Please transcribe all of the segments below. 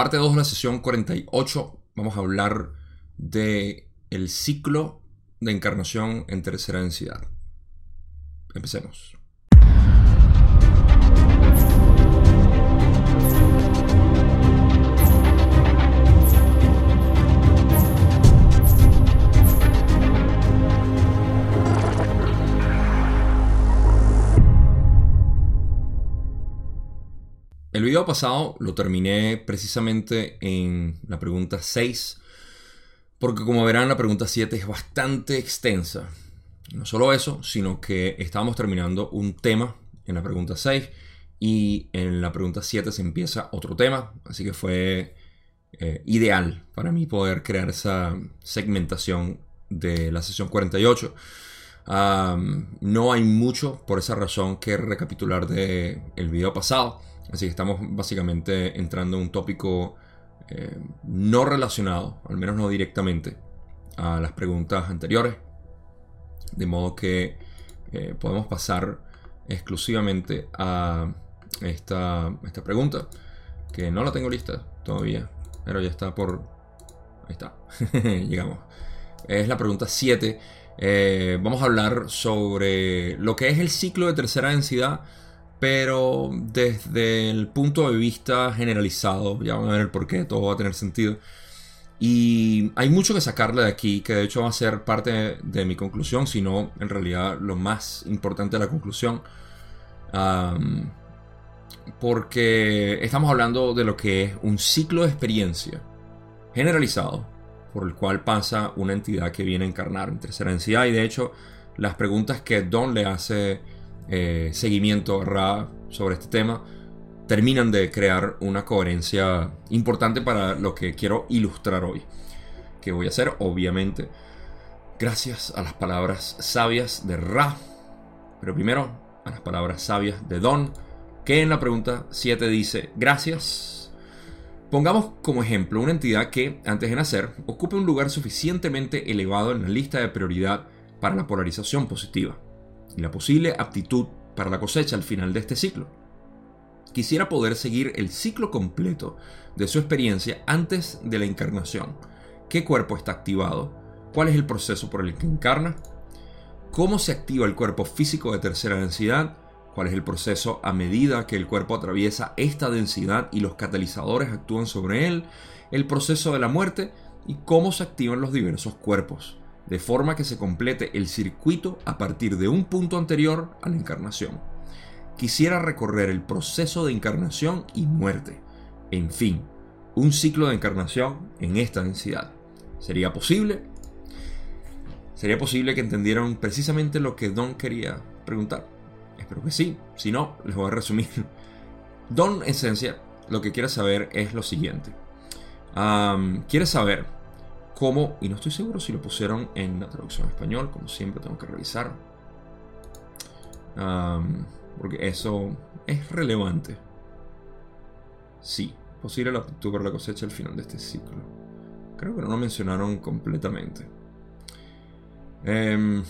Parte 2 de la sesión 48 vamos a hablar de el ciclo de encarnación en tercera densidad. Empecemos. Video pasado lo terminé precisamente en la pregunta 6, porque como verán la pregunta 7 es bastante extensa. No solo eso, sino que estábamos terminando un tema en la pregunta 6 y en la pregunta 7 se empieza otro tema, así que fue eh, ideal para mí poder crear esa segmentación de la sesión 48. no hay mucho por esa razón que recapitular del el video pasado. Así que estamos básicamente entrando en un tópico eh, no relacionado, al menos no directamente, a las preguntas anteriores. De modo que eh, podemos pasar exclusivamente a esta, esta pregunta, que no la tengo lista todavía, pero ya está por... Ahí está, llegamos. Es la pregunta 7. Eh, vamos a hablar sobre lo que es el ciclo de tercera densidad pero desde el punto de vista generalizado, ya van a ver el porqué, todo va a tener sentido. Y hay mucho que sacarle de aquí, que de hecho va a ser parte de mi conclusión, sino en realidad lo más importante de la conclusión. porque estamos hablando de lo que es un ciclo de experiencia generalizado por el cual pasa una entidad que viene a encarnar en tercera densidad. Y de hecho, las preguntas que Don le hace eh, seguimiento Ra sobre este tema, terminan de crear una coherencia importante para lo que quiero ilustrar hoy. Que voy a hacer, obviamente, gracias a las palabras sabias de Ra. Pero primero, a las palabras sabias de Don, que en la pregunta 7 dice, gracias. Pongamos como ejemplo una entidad que, antes de nacer, ocupe un lugar suficientemente elevado en la lista de prioridad para la polarización positiva y la posible aptitud para la cosecha al final de este ciclo. Quisiera poder seguir el ciclo completo de su experiencia antes de la encarnación. ¿Qué cuerpo está activado? ¿Cuál es el proceso por el que encarna? ¿Cómo se activa el cuerpo físico de tercera densidad? ¿Cuál es el proceso a medida que el cuerpo atraviesa esta densidad y los catalizadores actúan sobre él? ¿El proceso de la muerte? ¿Y cómo se activan los diversos cuerpos? De forma que se complete el circuito a partir de un punto anterior a la encarnación. Quisiera recorrer el proceso de encarnación y muerte. En fin, un ciclo de encarnación en esta densidad. ¿Sería posible? ¿Sería posible que entendieran precisamente lo que Don quería preguntar? Espero que sí. Si no, les voy a resumir. Don, en esencia, lo que quiere saber es lo siguiente. quiere saber cómo, y no estoy seguro si lo pusieron en la traducción español, como siempre tengo que revisar, porque eso es relevante. Sí, posible la aptitud la cosecha al final de este ciclo. Creo que no lo mencionaron completamente. Em,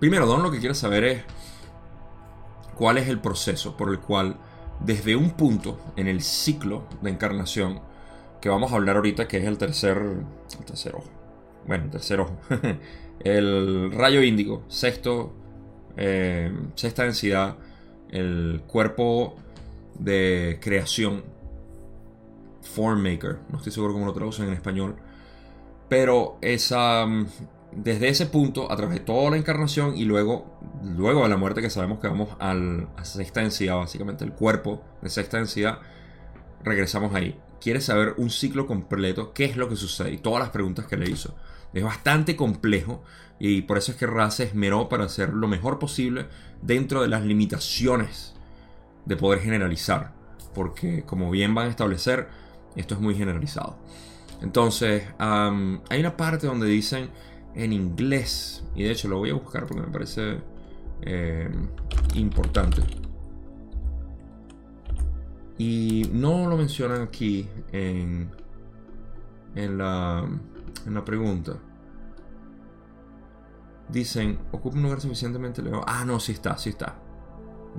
primero, Don lo que quiere saber es cuál es el proceso por el cual desde un punto en el ciclo de encarnación que vamos a hablar ahorita, que es el tercer, el tercer ojo. Bueno, el tercer ojo. el rayo índigo, sexto, eh, sexta densidad, el cuerpo de creación, form maker, no estoy seguro cómo lo traducen en español, pero esa, desde ese punto, a través de toda la encarnación y luego, luego de la muerte que sabemos que vamos al, a sexta densidad, básicamente el cuerpo de sexta densidad, regresamos ahí quiere saber un ciclo completo, qué es lo que sucede y todas las preguntas que le hizo. Es bastante complejo y por eso es que Ra se esmeró para hacer lo mejor posible dentro de las limitaciones de poder generalizar. Porque como bien van a establecer, esto es muy generalizado. Entonces, hay una parte donde dicen en inglés, y de hecho lo voy a buscar porque me parece eh, importante. Y no lo mencionan aquí en, en, la, en la pregunta. Dicen, ocupa un lugar suficientemente elevado. Ah, no, sí está, sí está.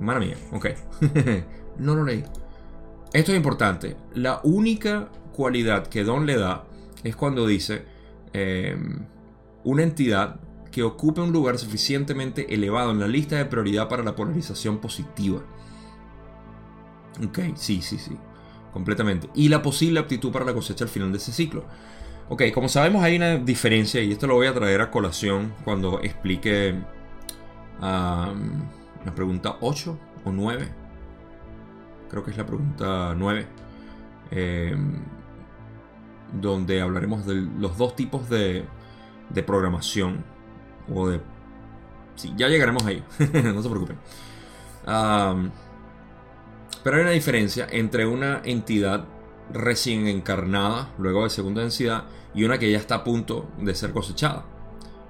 Mala mía, ok. no lo leí. esto es importante. La única cualidad que Don le da es cuando dice em, una entidad que ocupe un lugar suficientemente elevado en la lista de prioridad para la polarización positiva. Ok, sí, sí, sí. Completamente. Y la posible aptitud para la cosecha al final de ese ciclo. Ok, como sabemos hay una diferencia y esto lo voy a traer a colación cuando explique la pregunta 8 o 9. Creo que es la pregunta 9. Em, donde hablaremos de los dos tipos de, de programación. O de... Sí, ya llegaremos ahí. no se preocupen. Pero hay una diferencia entre una entidad recién encarnada, luego de segunda densidad, y una que ya está a punto de ser cosechada.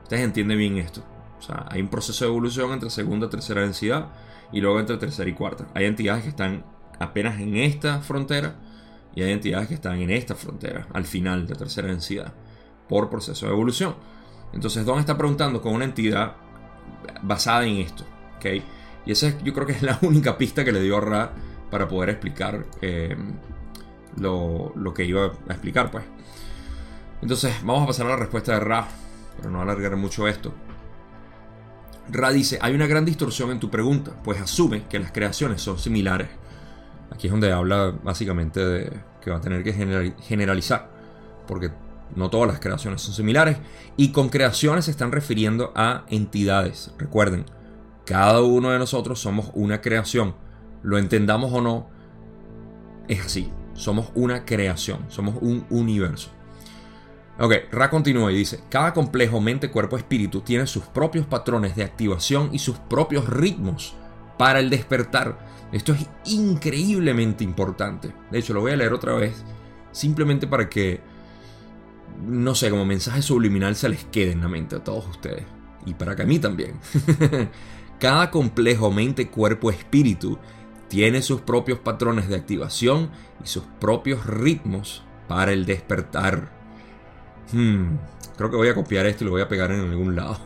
Ustedes entienden bien esto. O sea, hay un proceso de evolución entre segunda y tercera densidad y luego entre tercera y cuarta. Hay entidades que están apenas en esta frontera y hay entidades que están en esta frontera, al final de tercera densidad, por proceso de evolución. Entonces, Don está preguntando con una entidad basada en esto. ¿okay? Y esa yo creo que es la única pista que le dio a Ra para poder explicar eh, lo, lo, que iba a explicar. pues Entonces, vamos a pasar a la respuesta de Ra, para no alargar mucho esto. Ra dice, hay una gran distorsión en tu pregunta, pues asume que las creaciones son similares. Aquí es donde habla básicamente de que va a tener que generalizar, porque no todas las creaciones son similares, y con creaciones se están refiriendo a entidades. Recuerden, cada uno de nosotros somos una creación, lo entendamos o no, es así, somos una creación, somos un universo. Ok, Ra continúa y dice, cada complejo mente, cuerpo, espíritu tiene sus propios patrones de activación y sus propios ritmos para el despertar. Esto es increíblemente importante. De hecho, lo voy a leer otra vez, simplemente para que, no sé, como mensaje subliminal se les quede en la mente a todos ustedes. Y para que a mí también. cada complejo mente, cuerpo, espíritu tiene sus propios patrones de activación y sus propios ritmos para el despertar. Hmm, creo que voy a copiar esto y lo voy a pegar en algún lado.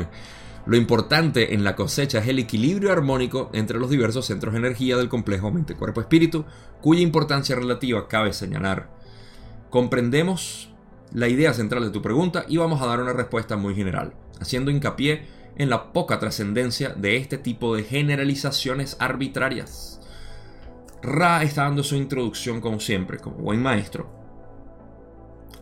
lo importante en la cosecha es el equilibrio armónico entre los diversos centros de energía del complejo mente-cuerpo-espíritu, cuya importancia relativa cabe señalar. Comprendemos la idea central de tu pregunta y vamos a dar una respuesta muy general, haciendo hincapié en la poca trascendencia de este tipo de generalizaciones arbitrarias. Ra está dando su introducción como siempre, como buen maestro,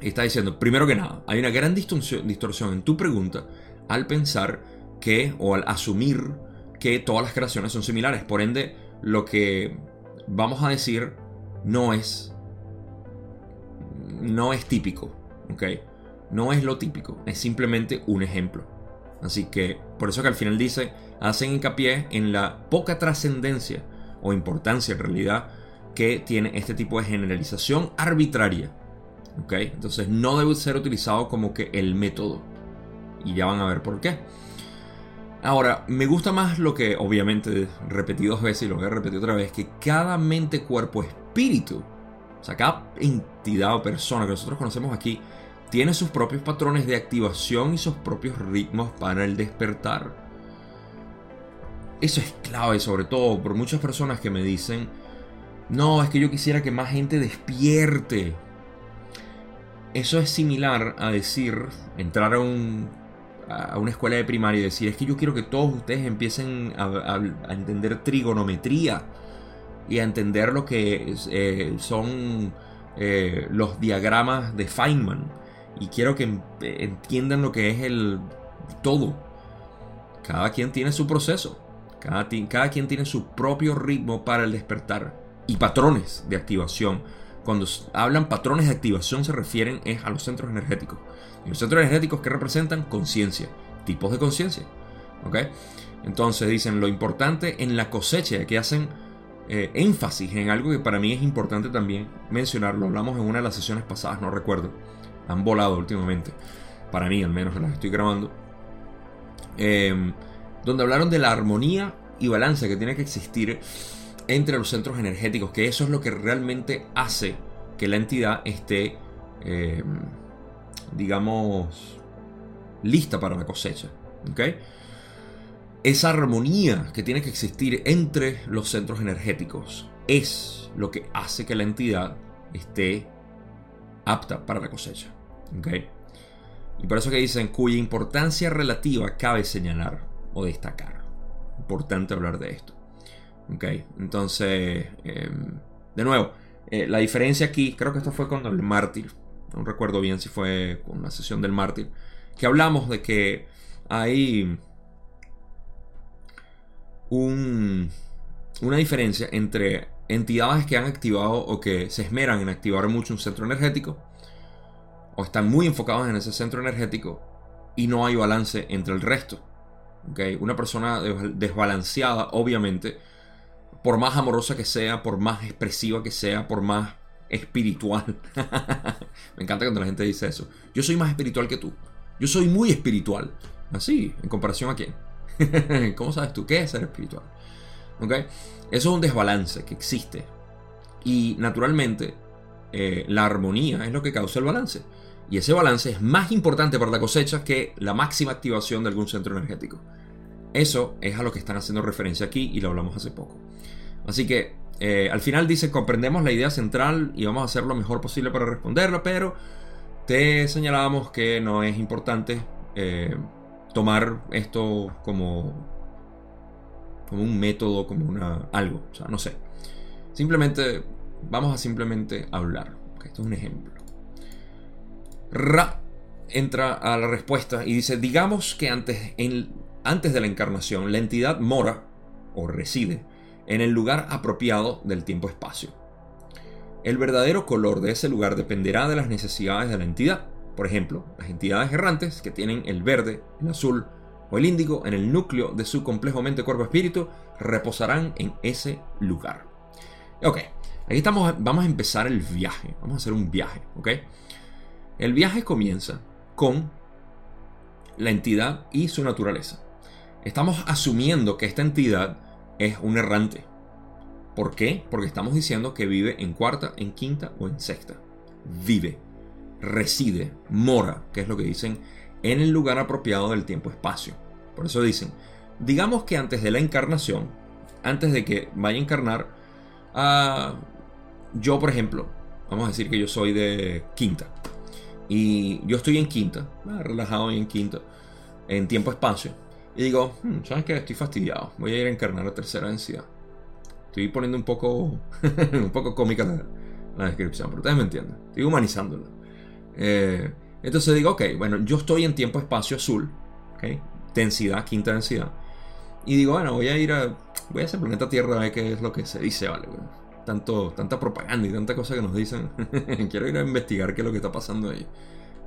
está diciendo, primero que nada, hay una gran distorsión, en tu pregunta al pensar que, o al asumir que todas las creaciones son similares. Por ende, lo que vamos a decir no es, no es típico, ¿ok? No es lo típico, es simplemente un ejemplo. Así que, por eso que al final dice, hacen hincapié en la poca trascendencia o importancia en realidad que tiene este tipo de generalización arbitraria entonces no debe ser utilizado como que el método. Y ya van a ver por qué. Ahora, me gusta más lo que, obviamente, repetí dos veces y lo voy a repetir otra vez, que cada mente, cuerpo, espíritu, o sea, cada entidad o persona que nosotros conocemos aquí, tiene sus propios patrones de activación y sus propios ritmos para el despertar. Eso es clave, sobre todo por muchas personas que me dicen, no, es que yo quisiera que más gente despierte. Eso es similar a decir, entrar a, una escuela de primaria y decir, es que yo quiero que todos ustedes empiecen a, entender trigonometría y a entender lo que eh, son eh, los diagramas de Feynman. Y quiero que entiendan lo que es el todo. Cada quien tiene su proceso. Cada, cada quien tiene su propio ritmo para el despertar y patrones de activación cuando hablan patrones de activación se refieren es a los centros energéticos. Y los centros energéticos que representan conciencia, tipos de conciencia. ¿Ok? Entonces dicen lo importante en la cosecha, que hacen eh, énfasis en algo que para mí es importante también mencionarlo. Hablamos en una de las sesiones pasadas, no recuerdo. Han volado últimamente. Para mí, al menos, las estoy grabando. Em, donde hablaron de la armonía y balance que tiene que existir entre los centros energéticos, que eso es lo que realmente hace que la entidad esté, eh, digamos, lista para la cosecha. Esa armonía que tiene que existir entre los centros energéticos es lo que hace que la entidad esté apta para la cosecha. Y por eso que dicen cuya importancia relativa cabe señalar o destacar. Importante hablar de esto. Entonces, em, de nuevo, eh, la diferencia aquí, creo que esto fue con el mártir. No recuerdo bien si fue con la sesión del mártir. Que hablamos de que hay un, una diferencia entre entidades que han activado o que se esmeran en activar mucho un centro energético están muy enfocados en ese centro energético y no hay balance entre el resto. ¿okay? Una persona desbalanceada, obviamente, por más amorosa que sea, por más expresiva que sea, por más espiritual. Me encanta cuando la gente dice eso. Yo soy más espiritual que tú. Yo soy muy espiritual. Así, en comparación a quién. ¿Cómo sabes tú qué es ser espiritual? ¿Ok? Eso es un desbalance que existe. Y naturalmente, eh, la armonía es lo que causa el balance. Y ese balance es más importante para la cosecha que la máxima activación de algún centro energético. Eso es a lo que están haciendo referencia aquí y lo hablamos hace poco. Así que eh, al final dice, comprendemos la idea central y vamos a hacer lo mejor posible para responderla, pero te señalábamos que no es importante eh, tomar esto como, como un método, como una, algo, o sea, no sé. Simplemente, vamos a simplemente hablar. esto es un ejemplo. Ra entra a la respuesta y dice, digamos que antes, en, antes de la encarnación, la entidad mora o reside en el lugar apropiado del tiempo-espacio. El verdadero color de ese lugar dependerá de las necesidades de la entidad. Por ejemplo, las entidades errantes que tienen el verde, el azul o el índigo en el núcleo de su complejo mente, cuerpo, espíritu reposarán en ese lugar. Ok, aquí estamos, vamos a empezar el viaje. Vamos a hacer un viaje, ok. El viaje comienza con la entidad y su naturaleza. Estamos asumiendo que esta entidad es un errante. ¿Por qué? Porque estamos diciendo que vive en cuarta, en quinta o en sexta. Vive, reside, mora, que es lo que dicen, en el lugar apropiado del tiempo-espacio. Por eso dicen, digamos que antes de la encarnación, antes de que vaya a encarnar, a yo por ejemplo, vamos a decir que yo soy de quinta. Y yo estoy en quinta, relajado en quinta, en tiempo-espacio. Y digo, hmm, ¿sabes qué? Estoy fastidiado. Voy a ir a encarnar la tercera densidad. Estoy poniendo un poco, un poco cómica la, descripción, pero ustedes me entienden. Estoy humanizándola. Eh, entonces digo, ok, bueno, yo estoy en tiempo-espacio azul. Okay, densidad, quinta densidad. Y digo, bueno, voy a ir a. Voy a ese planeta Tierra a ver qué es lo que se dice, vale. Tanto, tanta propaganda y tanta cosa que nos dicen. Quiero ir a investigar qué es lo que está pasando ahí.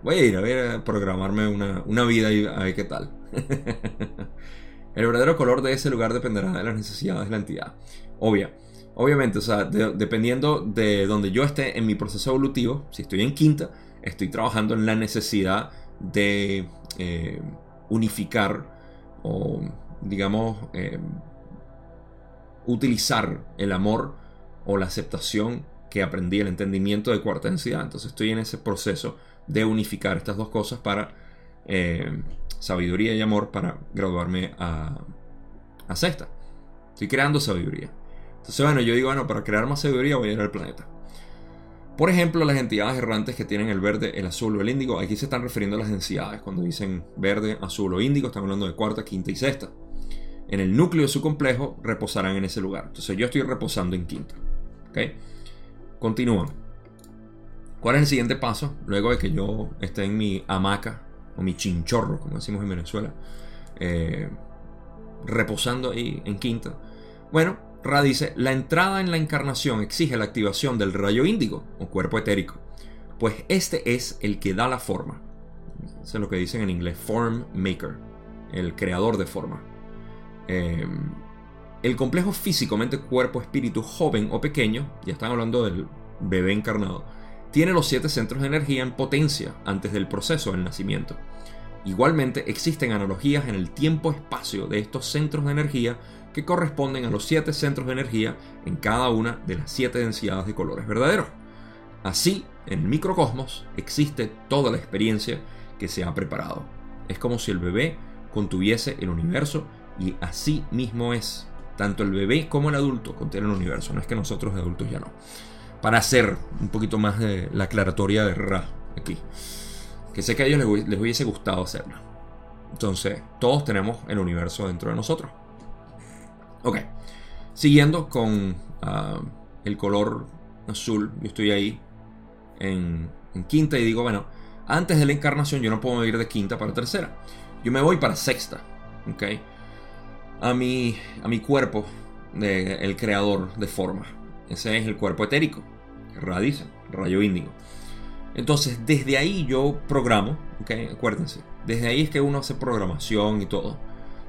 Voy a ir a ver, a programarme una, vida y a ver qué tal. El verdadero color de ese lugar dependerá de las necesidades de la entidad. Obvia. Obviamente, o sea, dependiendo de donde yo esté en mi proceso evolutivo, si estoy en quinta, estoy trabajando en la necesidad de eh, unificar o, digamos, eh, utilizar el amor o la aceptación que aprendí, el entendimiento de cuarta densidad. Entonces estoy en ese proceso de unificar estas dos cosas para eh, sabiduría y amor para graduarme a, a sexta. Estoy creando sabiduría. Entonces, bueno, yo digo, bueno, para crear más sabiduría voy a ir al planeta. Por ejemplo, las entidades errantes que tienen el verde, el azul o el índigo, aquí se están refiriendo a las densidades. Cuando dicen verde, azul o índigo, están hablando de cuarta, quinta y sexta. En el núcleo de su complejo reposarán en ese lugar. Entonces yo estoy reposando en quinta. ¿Ok? Continúan. ¿Cuál es el siguiente paso? Luego de que yo esté en mi hamaca o mi chinchorro, como decimos en Venezuela, eh, reposando ahí en quinta. Bueno, Ra dice, la entrada en la encarnación exige la activación del rayo índigo o cuerpo etérico, pues este es el que da la forma. Eso es lo que dicen en inglés, form maker, el creador de forma. Eh, el complejo físico, mente, cuerpo, espíritu, joven o pequeño, ya están hablando del bebé encarnado, tiene los siete centros de energía en potencia antes del proceso del nacimiento. Igualmente existen analogías en el tiempo-espacio de estos centros de energía que corresponden a los siete centros de energía en cada una de las siete densidades de colores verdaderos. Así, en el microcosmos existe toda la experiencia que se ha preparado. Es como si el bebé contuviese el universo y así mismo es. Tanto el bebé como el adulto contienen el universo. No es que nosotros adultos ya no. Para hacer un poquito más de la aclaratoria de Ra aquí. Que sé que a ellos les, hubiese gustado hacerlo. Entonces, todos tenemos el universo dentro de nosotros. Ok. Siguiendo con ah, el color azul, yo estoy ahí en, en quinta y digo, bueno, antes de la encarnación yo no puedo ir de quinta para tercera. Yo me voy para sexta. ¿ok? A mi, a mi cuerpo, de, el creador de forma. Ese es el cuerpo etérico, radice, rayo índigo. Entonces, desde ahí yo programo, ¿ok? Acuérdense, desde ahí es que uno hace programación y todo.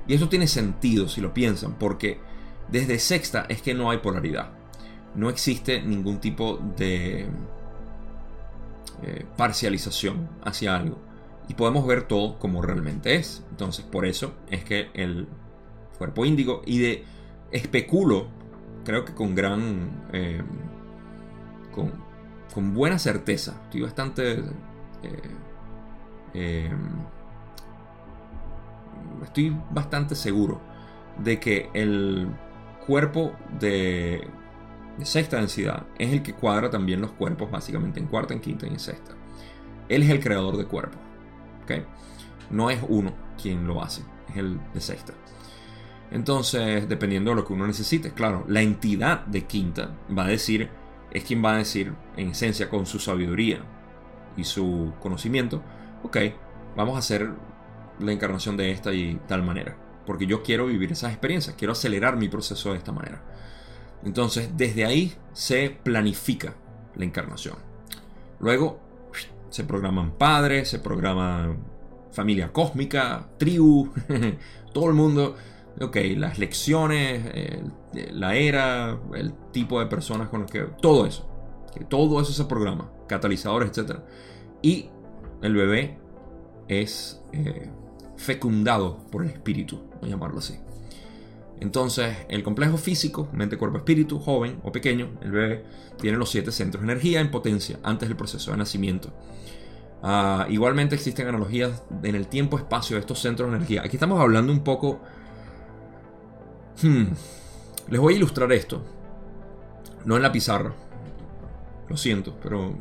Y eso tiene sentido si lo piensan, porque desde sexta es que no hay polaridad. No existe ningún tipo de eh, parcialización hacia algo. Y podemos ver todo como realmente es. Entonces, por eso es que el cuerpo índigo, y de especulo, creo que con gran. Eh, con, con, buena certeza, estoy bastante. Eh, estoy bastante seguro de que el cuerpo de de sexta densidad es el que cuadra también los cuerpos básicamente en cuarta, en quinta y en sexta. Él es el creador de cuerpos. ¿okay? No es uno quien lo hace, es el de sexta. Entonces, dependiendo de lo que uno necesite, claro, la entidad de quinta va a decir, es quien va a decir en esencia con su sabiduría y su conocimiento, ok, vamos a hacer la encarnación de esta y tal manera, porque yo quiero vivir esas experiencias, quiero acelerar mi proceso de esta manera. Entonces, desde ahí se planifica la encarnación. Luego se programan padres, se programa familia cósmica, tribu, todo el mundo. Ok, las lecciones, la era, el tipo de personas con los que. Todo eso. Todo eso se programa, catalizadores, etc. Y el bebé es eh, fecundado por el espíritu, voy a llamarlo así. Entonces, el complejo físico, mente, cuerpo, espíritu, joven o pequeño, el bebé, tiene los siete centros de energía en potencia antes del proceso de nacimiento. Ah, igualmente existen analogías en el tiempo-espacio de estos centros de energía. Aquí estamos hablando un poco... Hmm, les voy a ilustrar esto. No en la pizarra. Lo siento, pero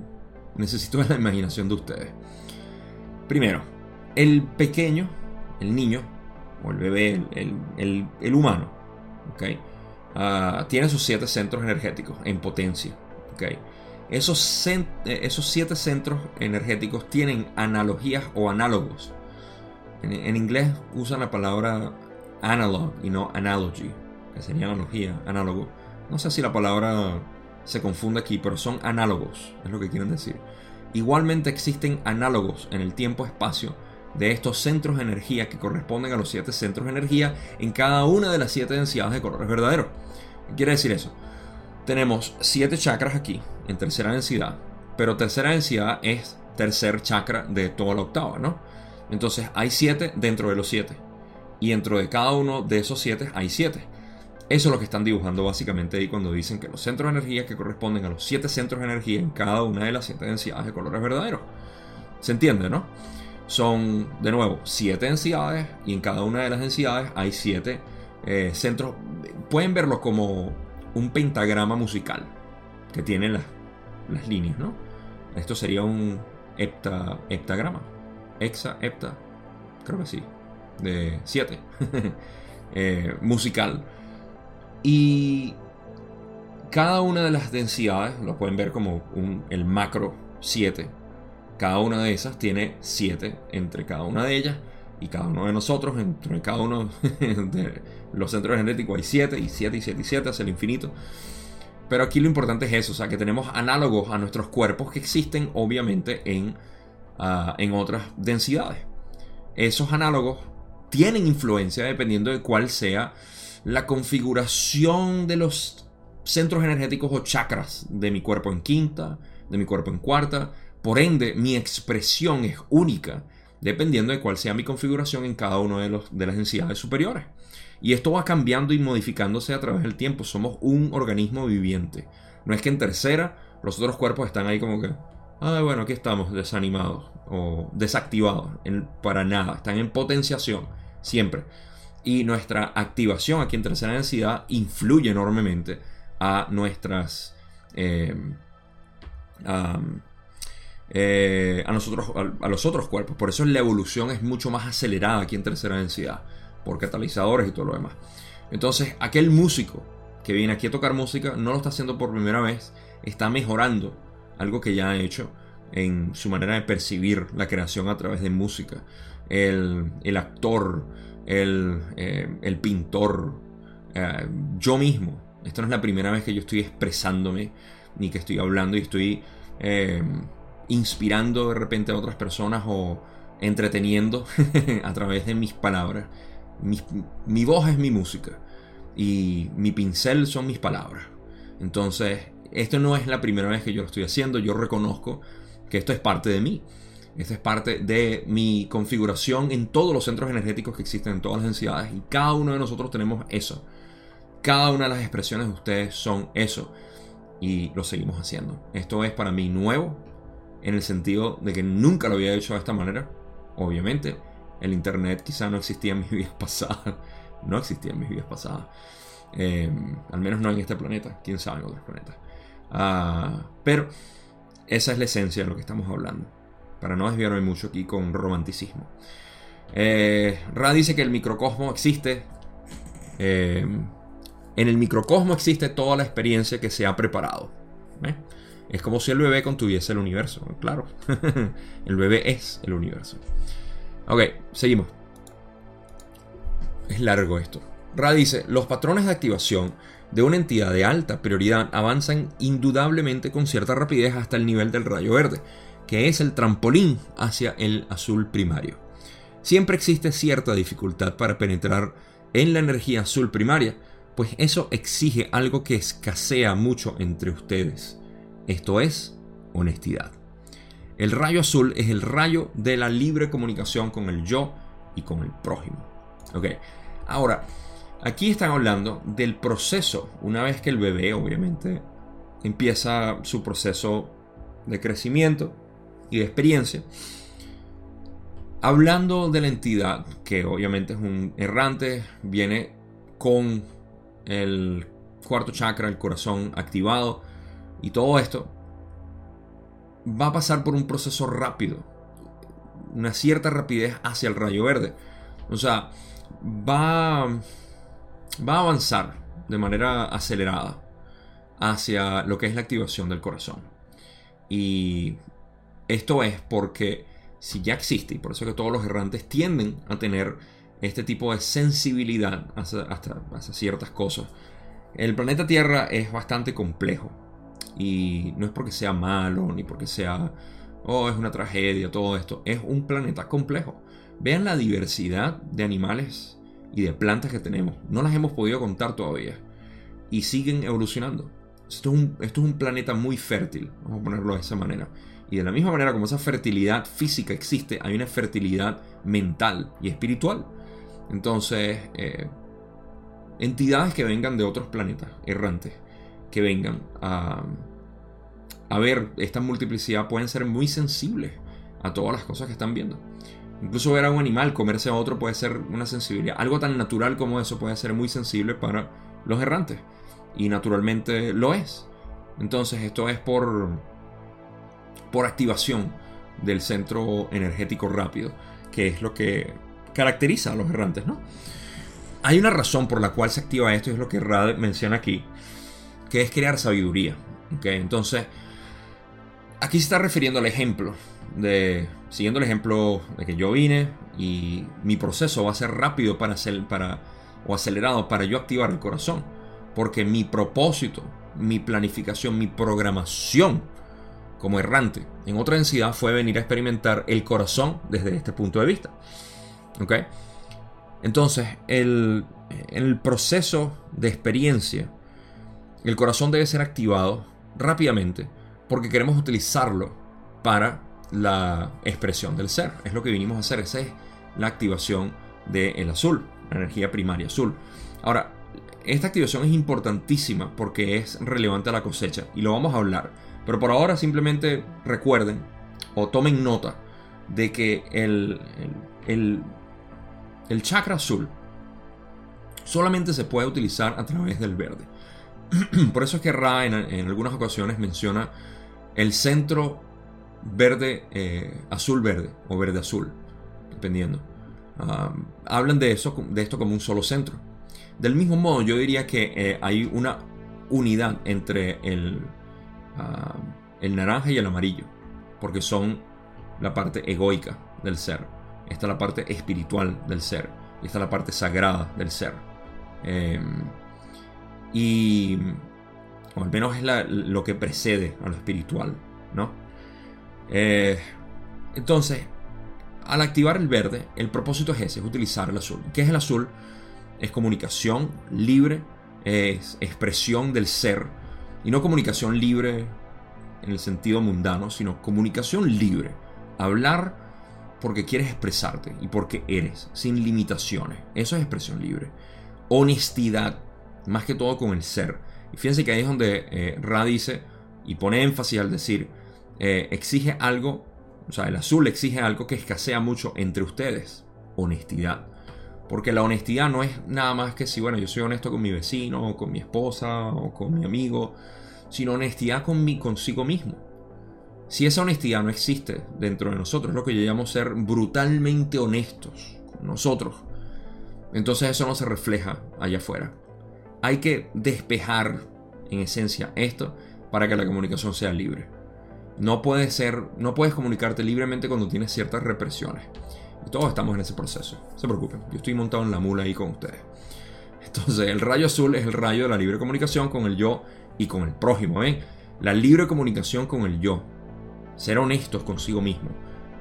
necesito la imaginación de ustedes. Primero, el pequeño, el niño, o el bebé, el, humano, ¿okay? Ah, tiene sus siete centros energéticos en potencia. Esos, eh, esos siete centros energéticos tienen analogías o análogos. En, inglés usan la palabra analog y no analogy, que sería analogía, análogo. No sé si la palabra se confunde aquí, pero son análogos, es lo que quieren decir. Igualmente existen análogos en el tiempo-espacio de estos centros de energía que corresponden a los siete centros de energía en cada una de las siete densidades de colores verdaderos. ¿Qué quiere decir eso? Tenemos siete chakras aquí en tercera densidad, pero tercera densidad es tercer chakra de toda la octava, ¿no? Entonces hay siete dentro de los siete. Y dentro de cada uno de esos siete hay siete. Eso es lo que están dibujando básicamente ahí cuando dicen que los centros de energía que corresponden a los siete centros de energía en cada una de las siete densidades de colores verdaderos. ¿Se entiende, no? Son, de nuevo, siete densidades y en cada una de las densidades hay siete eh, centros. Pueden verlo como un pentagrama musical que tiene las, las líneas, ¿no? Esto sería un hepta, heptagrama. Hexa, hepta, creo que sí, de siete. Eh, musical. Y cada una de las densidades, lo pueden ver como un, el macro 7, cada una de esas tiene 7 entre cada una de ellas. Y cada uno de nosotros, entre cada uno de los centros genéticos hay 7 y 7 y 7 y 7 hacia el infinito. Pero aquí lo importante es eso, o sea, que tenemos análogos a nuestros cuerpos que existen obviamente en, uh, en otras densidades. Esos análogos tienen influencia dependiendo de cuál sea la configuración de los centros energéticos o chakras de mi cuerpo en quinta, de mi cuerpo en cuarta, por ende, mi expresión es única, dependiendo de cuál sea mi configuración en cada una de, de las densidades superiores. Y esto va cambiando y modificándose a través del tiempo. Somos un organismo viviente. No es que en tercera los otros cuerpos están ahí como que, ah, bueno, aquí estamos desanimados o desactivados. para nada. Están en potenciación, siempre. Y nuestra activación aquí en tercera densidad influye enormemente a nuestras... Eh, eh, a, nosotros, a, los otros cuerpos. Por eso la evolución es mucho más acelerada aquí en tercera densidad, por catalizadores y todo lo demás. Entonces, aquel músico que viene aquí a tocar música no lo está haciendo por primera vez, está mejorando algo que ya ha hecho en su manera de percibir la creación a través de música. El, actor, el, eh, pintor, eh, yo mismo. Esta no es la primera vez que yo estoy expresándome, ni que estoy hablando y estoy inspirando de repente a otras personas o entreteniendo a través de mis palabras. Mi, voz es mi música y mi pincel son mis palabras. Entonces, esto no es la primera vez que yo lo estoy haciendo, yo reconozco que esto es parte de mí. Esto es parte de mi configuración en todos los centros energéticos que existen en todas las densidades y cada uno de nosotros tenemos eso. Cada una de las expresiones de ustedes son eso y lo seguimos haciendo. Esto es para mí nuevo, en el sentido de que nunca lo había hecho de esta manera. Obviamente, el Internet quizá no existía en mis vidas pasadas. No existía en mis vidas pasadas. Em, al menos no en este planeta. Quién sabe en otros planetas. Ah, pero esa es la esencia de lo que estamos hablando. Para no desviarme mucho aquí con romanticismo. Eh, Ra dice que el microcosmo existe. Em, en el microcosmo existe toda la experiencia que se ha preparado. ¿eh? Es como si el bebé contuviese el universo. Claro, el bebé es el universo. Ok, seguimos. Es largo esto. Ra dice, los patrones de activación de una entidad de alta prioridad avanzan indudablemente con cierta rapidez hasta el nivel del rayo verde, que es el trampolín hacia el azul primario. Siempre existe cierta dificultad para penetrar en la energía azul primaria, pues eso exige algo que escasea mucho entre ustedes. Esto es honestidad. El rayo azul es el rayo de la libre comunicación con el yo y con el prójimo. Ok, ahora, aquí están hablando del proceso, una vez que el bebé obviamente empieza su proceso de crecimiento y de experiencia. Hablando de la entidad, que obviamente es un errante, viene con el cuarto chakra, el corazón activado, y todo esto va a pasar por un proceso rápido, una cierta rapidez hacia el rayo verde. O sea, va, va a avanzar de manera acelerada hacia lo que es la activación del corazón. Y esto es porque si ya existe, y por eso que todos los errantes tienden a tener este tipo de sensibilidad hacia, hacia ciertas cosas, el planeta Tierra es bastante complejo. Y no es porque sea malo, ni porque sea, oh, es una tragedia, todo esto. Es un planeta complejo. Vean la diversidad de animales y de plantas que tenemos. No las hemos podido contar todavía. Y siguen evolucionando. Esto es un, esto es un planeta muy fértil, vamos a ponerlo de esa manera. Y de la misma manera como esa fertilidad física existe, hay una fertilidad mental y espiritual. Entonces, eh, entidades que vengan de otros planetas errantes que vengan a, a ver esta multiplicidad pueden ser muy sensibles a todas las cosas que están viendo. Incluso ver a un animal comerse a otro puede ser una sensibilidad. Algo tan natural como eso puede ser muy sensible para los errantes. Y naturalmente lo es. Entonces esto es por, por activación del centro energético rápido, que es lo que caracteriza a los errantes, ¿no? Hay una razón por la cual se activa esto y es lo que Rad menciona aquí, que es crear sabiduría. Entonces, aquí se está refiriendo al ejemplo de, siguiendo el ejemplo de que yo vine y mi proceso va a ser rápido para, hacer, para o acelerado para yo activar el corazón. Porque mi propósito, mi planificación, mi programación como errante en otra densidad fue venir a experimentar el corazón desde este punto de vista. ¿Ok? Entonces, el, el proceso de experiencia el corazón debe ser activado rápidamente porque queremos utilizarlo para la expresión del ser. Es lo que vinimos a hacer, esa es la activación del azul, la energía primaria azul. Ahora, esta activación es importantísima porque es relevante a la cosecha y lo vamos a hablar. Pero por ahora simplemente recuerden o tomen nota de que el, el, el chakra azul solamente se puede utilizar a través del verde. Por eso es que Ra en, algunas ocasiones menciona el centro verde, eh, azul verde o verde azul, dependiendo. hablan de, eso, de esto como un solo centro. Del mismo modo, yo diría que eh, hay una unidad entre el, el naranja y el amarillo, porque son la parte egoica del ser. Esta es la parte espiritual del ser. Y esta es la parte sagrada del ser. Em, y. Al menos es lo que precede a lo espiritual, ¿no? Eh, entonces, al activar el verde, el propósito es ese, es utilizar el azul. ¿Qué es el azul? Es comunicación libre, es expresión del ser, y no comunicación libre en el sentido mundano, sino comunicación libre. Hablar porque quieres expresarte y porque eres, sin limitaciones. Eso es expresión libre. Honestidad, más que todo con el ser. Y fíjense que ahí es donde eh, Ra dice y pone énfasis al decir, eh, exige algo, o sea, el azul exige algo que escasea mucho entre ustedes, honestidad. Porque la honestidad no es nada más que si, bueno, yo soy honesto con mi vecino, o con mi esposa, o con mi amigo, sino honestidad con mi, consigo mismo. Si esa honestidad no existe dentro de nosotros, lo que yo ser brutalmente honestos con nosotros, entonces eso no se refleja allá afuera. Hay que despejar en esencia esto para que la comunicación sea libre. No ser, no puedes comunicarte libremente cuando tienes ciertas represiones. Todos estamos en ese proceso. No se preocupen, yo estoy montado en la mula ahí con ustedes. Entonces, el rayo azul es el rayo de la libre comunicación con el yo y con el prójimo. ¿ven? La libre comunicación con el yo ser honestos consigo mismo,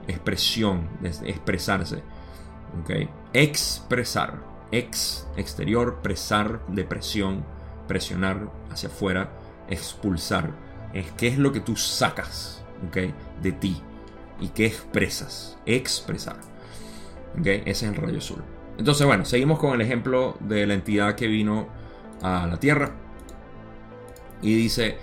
expresión, expresarse, ¿okay? expresar, ex, exterior, presar, depresión, presionar hacia afuera, expulsar, es qué es lo que tú sacas ¿okay? de ti y qué expresas, expresar. Ese es el rayo azul. Entonces, bueno, seguimos con el ejemplo de la entidad que vino a la Tierra. Y dice,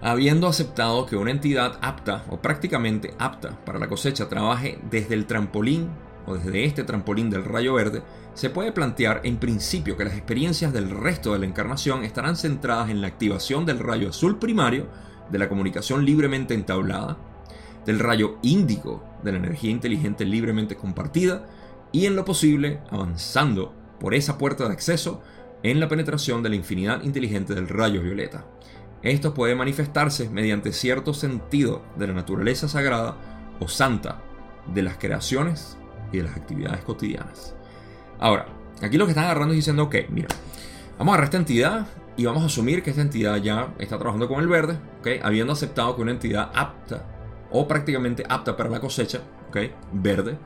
habiendo aceptado que una entidad apta o prácticamente apta para la cosecha trabaje desde el trampolín o desde este trampolín del rayo verde, se puede plantear en principio que las experiencias del resto de la encarnación estarán centradas en la activación del rayo azul primario, de la comunicación libremente entablada, del rayo índigo de la energía inteligente libremente compartida y en lo posible avanzando por esa puerta de acceso en la penetración de la infinidad inteligente del rayo violeta. Esto puede manifestarse mediante cierto sentido de la naturaleza sagrada o santa de las creaciones y de las actividades cotidianas. Ahora, aquí lo que están agarrando es diciendo, ok, mira, vamos a agarrar esta entidad y vamos a asumir que esta entidad ya está trabajando con el verde, ok, habiendo aceptado que una entidad apta o prácticamente apta para la cosecha, ok, verde,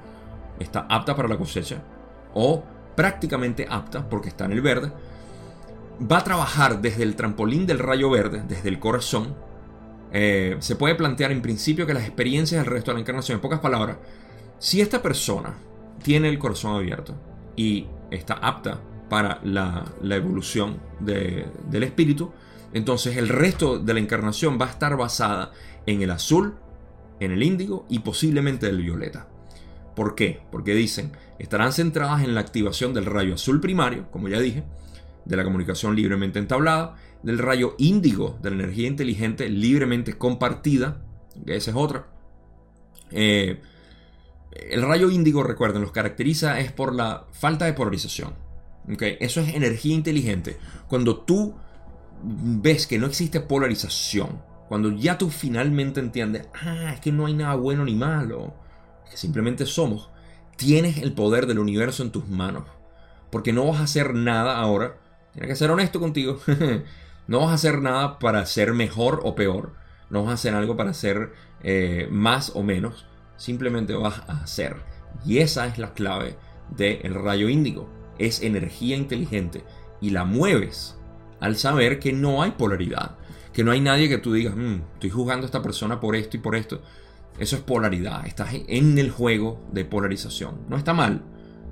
está apta para la cosecha o prácticamente apta porque está en el verde, va a trabajar desde el trampolín del rayo verde, desde el corazón, eh, se puede plantear en principio que las experiencias del resto de la encarnación, en pocas palabras, si esta persona tiene el corazón abierto y está apta para la, evolución del espíritu, entonces el resto de la encarnación va a estar basada en el azul, en el índigo y posiblemente el violeta. ¿Por qué? Porque dicen, estarán centradas en la activación del rayo azul primario, como ya dije, de la comunicación libremente entablada, del rayo índigo de la energía inteligente libremente compartida, que esa es otra. Eh, el rayo índigo, recuerden, los caracteriza es por la falta de polarización. ¿okay? Eso es energía inteligente. Cuando tú ves que no existe polarización, cuando ya tú finalmente entiendes, ah, es que no hay nada bueno ni malo, que simplemente somos, tienes el poder del universo en tus manos. Porque no vas a hacer nada ahora Tienes que ser honesto contigo. no vas a hacer nada para ser mejor o peor. No vas a hacer algo para ser eh, más o menos. Simplemente vas a hacer. Y esa es la clave del rayo índigo. Es energía inteligente. Y la mueves al saber que no hay polaridad. Que no hay nadie que tú digas, mm, estoy juzgando a esta persona por esto y por esto. Eso es polaridad. Estás en el juego de polarización. No está mal.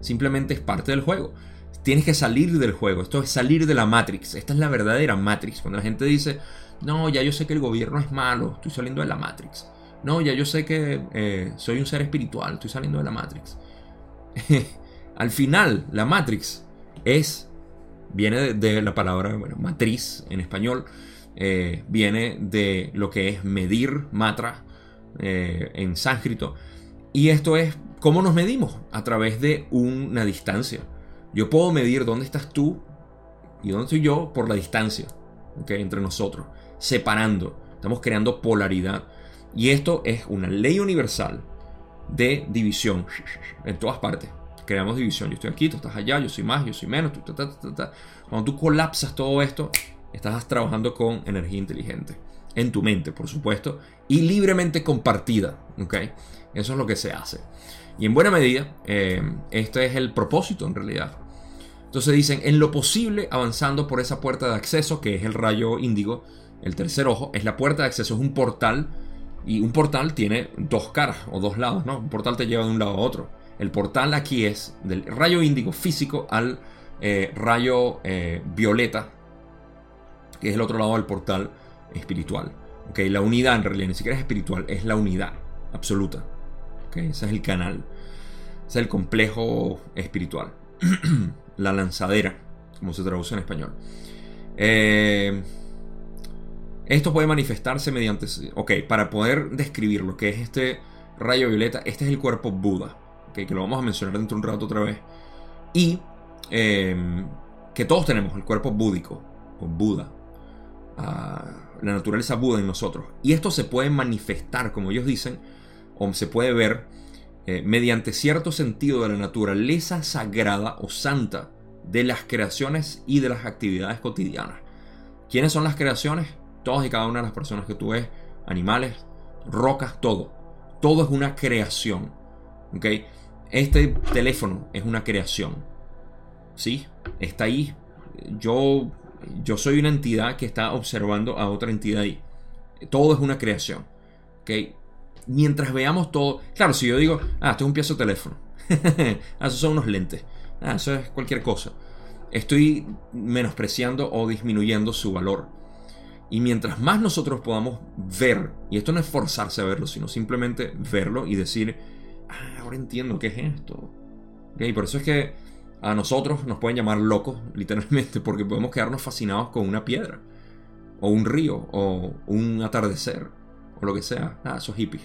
Simplemente es parte del juego. Tienes que salir del juego. Esto es salir de la Matrix. Esta es la verdadera Matrix. Cuando la gente dice, no, ya yo sé que el gobierno es malo, estoy saliendo de la Matrix. No, ya yo sé que eh, soy un ser espiritual, estoy saliendo de la Matrix. Al final, la Matrix es viene de, la palabra bueno, matriz en español, eh, viene de lo que es medir, matra, eh, en sánscrito. Y esto es cómo nos medimos a través de una distancia. Yo puedo medir dónde estás tú y dónde estoy yo por la distancia entre nosotros, separando. Estamos creando polaridad. Y esto es una ley universal de división en todas partes. Creamos división. Yo estoy aquí, tú estás allá, yo soy más, yo soy menos. Cuando tú colapsas todo esto, estás trabajando con energía inteligente. En tu mente, por supuesto. Y libremente compartida. Eso es lo que se hace. Y en buena medida, este es el propósito en realidad. Entonces dicen, en lo posible, avanzando por esa puerta de acceso, que es el rayo índigo, el tercer ojo, es la puerta de acceso, es un portal y un portal tiene dos caras o dos lados, ¿no? Un portal te lleva de un lado a otro. El portal aquí es del rayo índigo físico al eh, rayo eh, violeta, que es el otro lado del portal espiritual. ¿okay? La unidad en realidad ni siquiera es espiritual, es la unidad absoluta. ¿okay? Ese es el canal. Ese es el complejo espiritual. la lanzadera, como se traduce en español. Eh, esto puede manifestarse mediante... Ok, para poder describir lo que es este rayo violeta, este es el cuerpo Buda, que lo vamos a mencionar dentro de un rato otra vez. Y em, que todos tenemos el cuerpo búdico, o Buda, ah, la naturaleza Buda en nosotros. Y esto se puede manifestar, como ellos dicen, o se puede ver eh, mediante cierto sentido de la naturaleza sagrada o santa de las creaciones y de las actividades cotidianas. ¿Quiénes son las creaciones? Todas y cada una de las personas que tú ves, animales, rocas, todo. Todo es una creación. ¿ok? Este teléfono es una creación. ¿Sí? Está ahí. Yo, yo soy una entidad que está observando a otra entidad ahí. Todo es una creación. ¿ok? Mientras veamos todo. Claro, si yo digo, ah, esto es un piezo de teléfono. ah, esos son unos lentes. Ah, eso es cualquier cosa. Estoy menospreciando o disminuyendo su valor. Y mientras más nosotros podamos ver, y esto no es forzarse a verlo, sino simplemente verlo y decir, ah, ahora entiendo qué es esto. Y por eso es que a nosotros nos pueden llamar locos, literalmente, porque podemos quedarnos fascinados con una piedra, o un río, o un atardecer, o lo que sea. Ah, eso es hippie.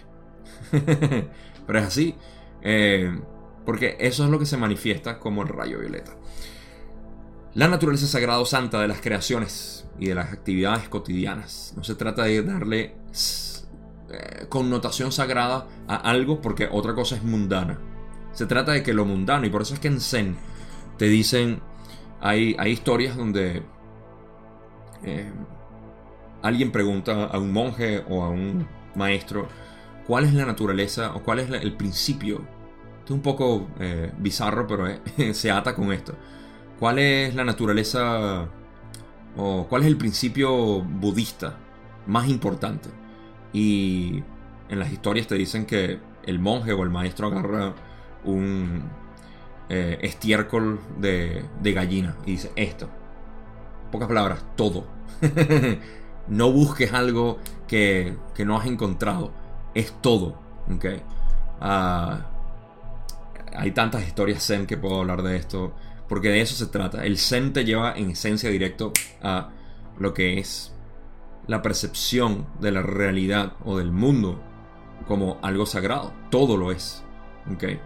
Pero es así, eh, porque eso es lo que se manifiesta como el rayo violeta. La naturaleza sagrada o santa de las creaciones y de las actividades cotidianas. No se trata de darle eh, connotación sagrada a algo porque otra cosa es mundana. Se trata de que lo mundano, y por eso es que en Zen te dicen, hay, hay historias donde eh, alguien pregunta a un monje o a un maestro cuál es la naturaleza o cuál es el principio. Esto es un poco eh, bizarro, pero se ata con esto ¿Cuál es la naturaleza o cuál es el principio budista más importante? Y en las historias te dicen que el monje o el maestro agarra un eh, estiércol de, gallina y dice esto. pocas palabras, todo. no busques algo que, no has encontrado. Es todo. Ah, hay tantas historias zen que puedo hablar de esto. Porque de eso se trata. El Zen te lleva en esencia directo a lo que es la percepción de la realidad o del mundo como algo sagrado. Todo lo es. ¿Okay?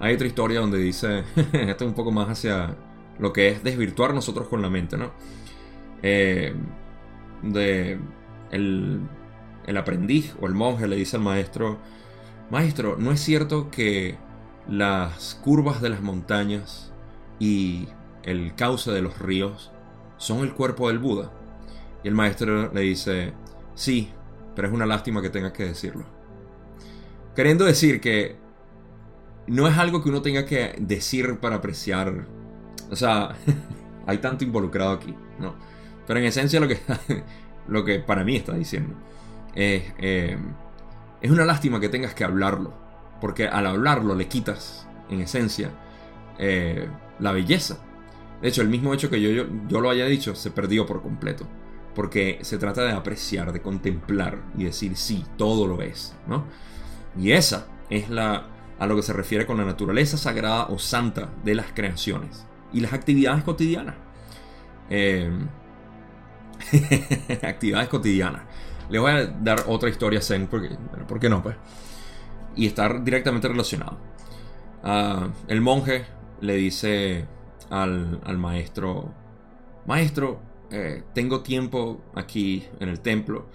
Hay otra historia donde dice, esto es un poco más hacia lo que es desvirtuar nosotros con la mente, ¿no? Eh, de el, el aprendiz o el monje le dice al maestro, maestro, ¿no es cierto que las curvas de las montañas y el cauce de los ríos son el cuerpo del Buda. Y el maestro le dice, sí, pero es una lástima que tengas que decirlo. Queriendo decir que no es algo que uno tenga que decir para apreciar. O sea, hay tanto involucrado aquí, ¿no? Pero en esencia lo que, lo que para mí está diciendo es, eh, es una lástima que tengas que hablarlo. Porque al hablarlo le quitas, en esencia, eh, la belleza. De hecho, el mismo hecho que yo, yo, lo haya dicho se perdió por completo. Porque se trata de apreciar, de contemplar y decir sí, todo lo es, ¿no? Y esa es la a lo que se refiere con la naturaleza sagrada o santa de las creaciones y las actividades cotidianas. Em, actividades cotidianas. Les voy a dar otra historia zen, porque, ¿por qué no? Pues? Y estar directamente relacionado. Ah, el monje le dice al, maestro, maestro, eh, tengo tiempo aquí en el templo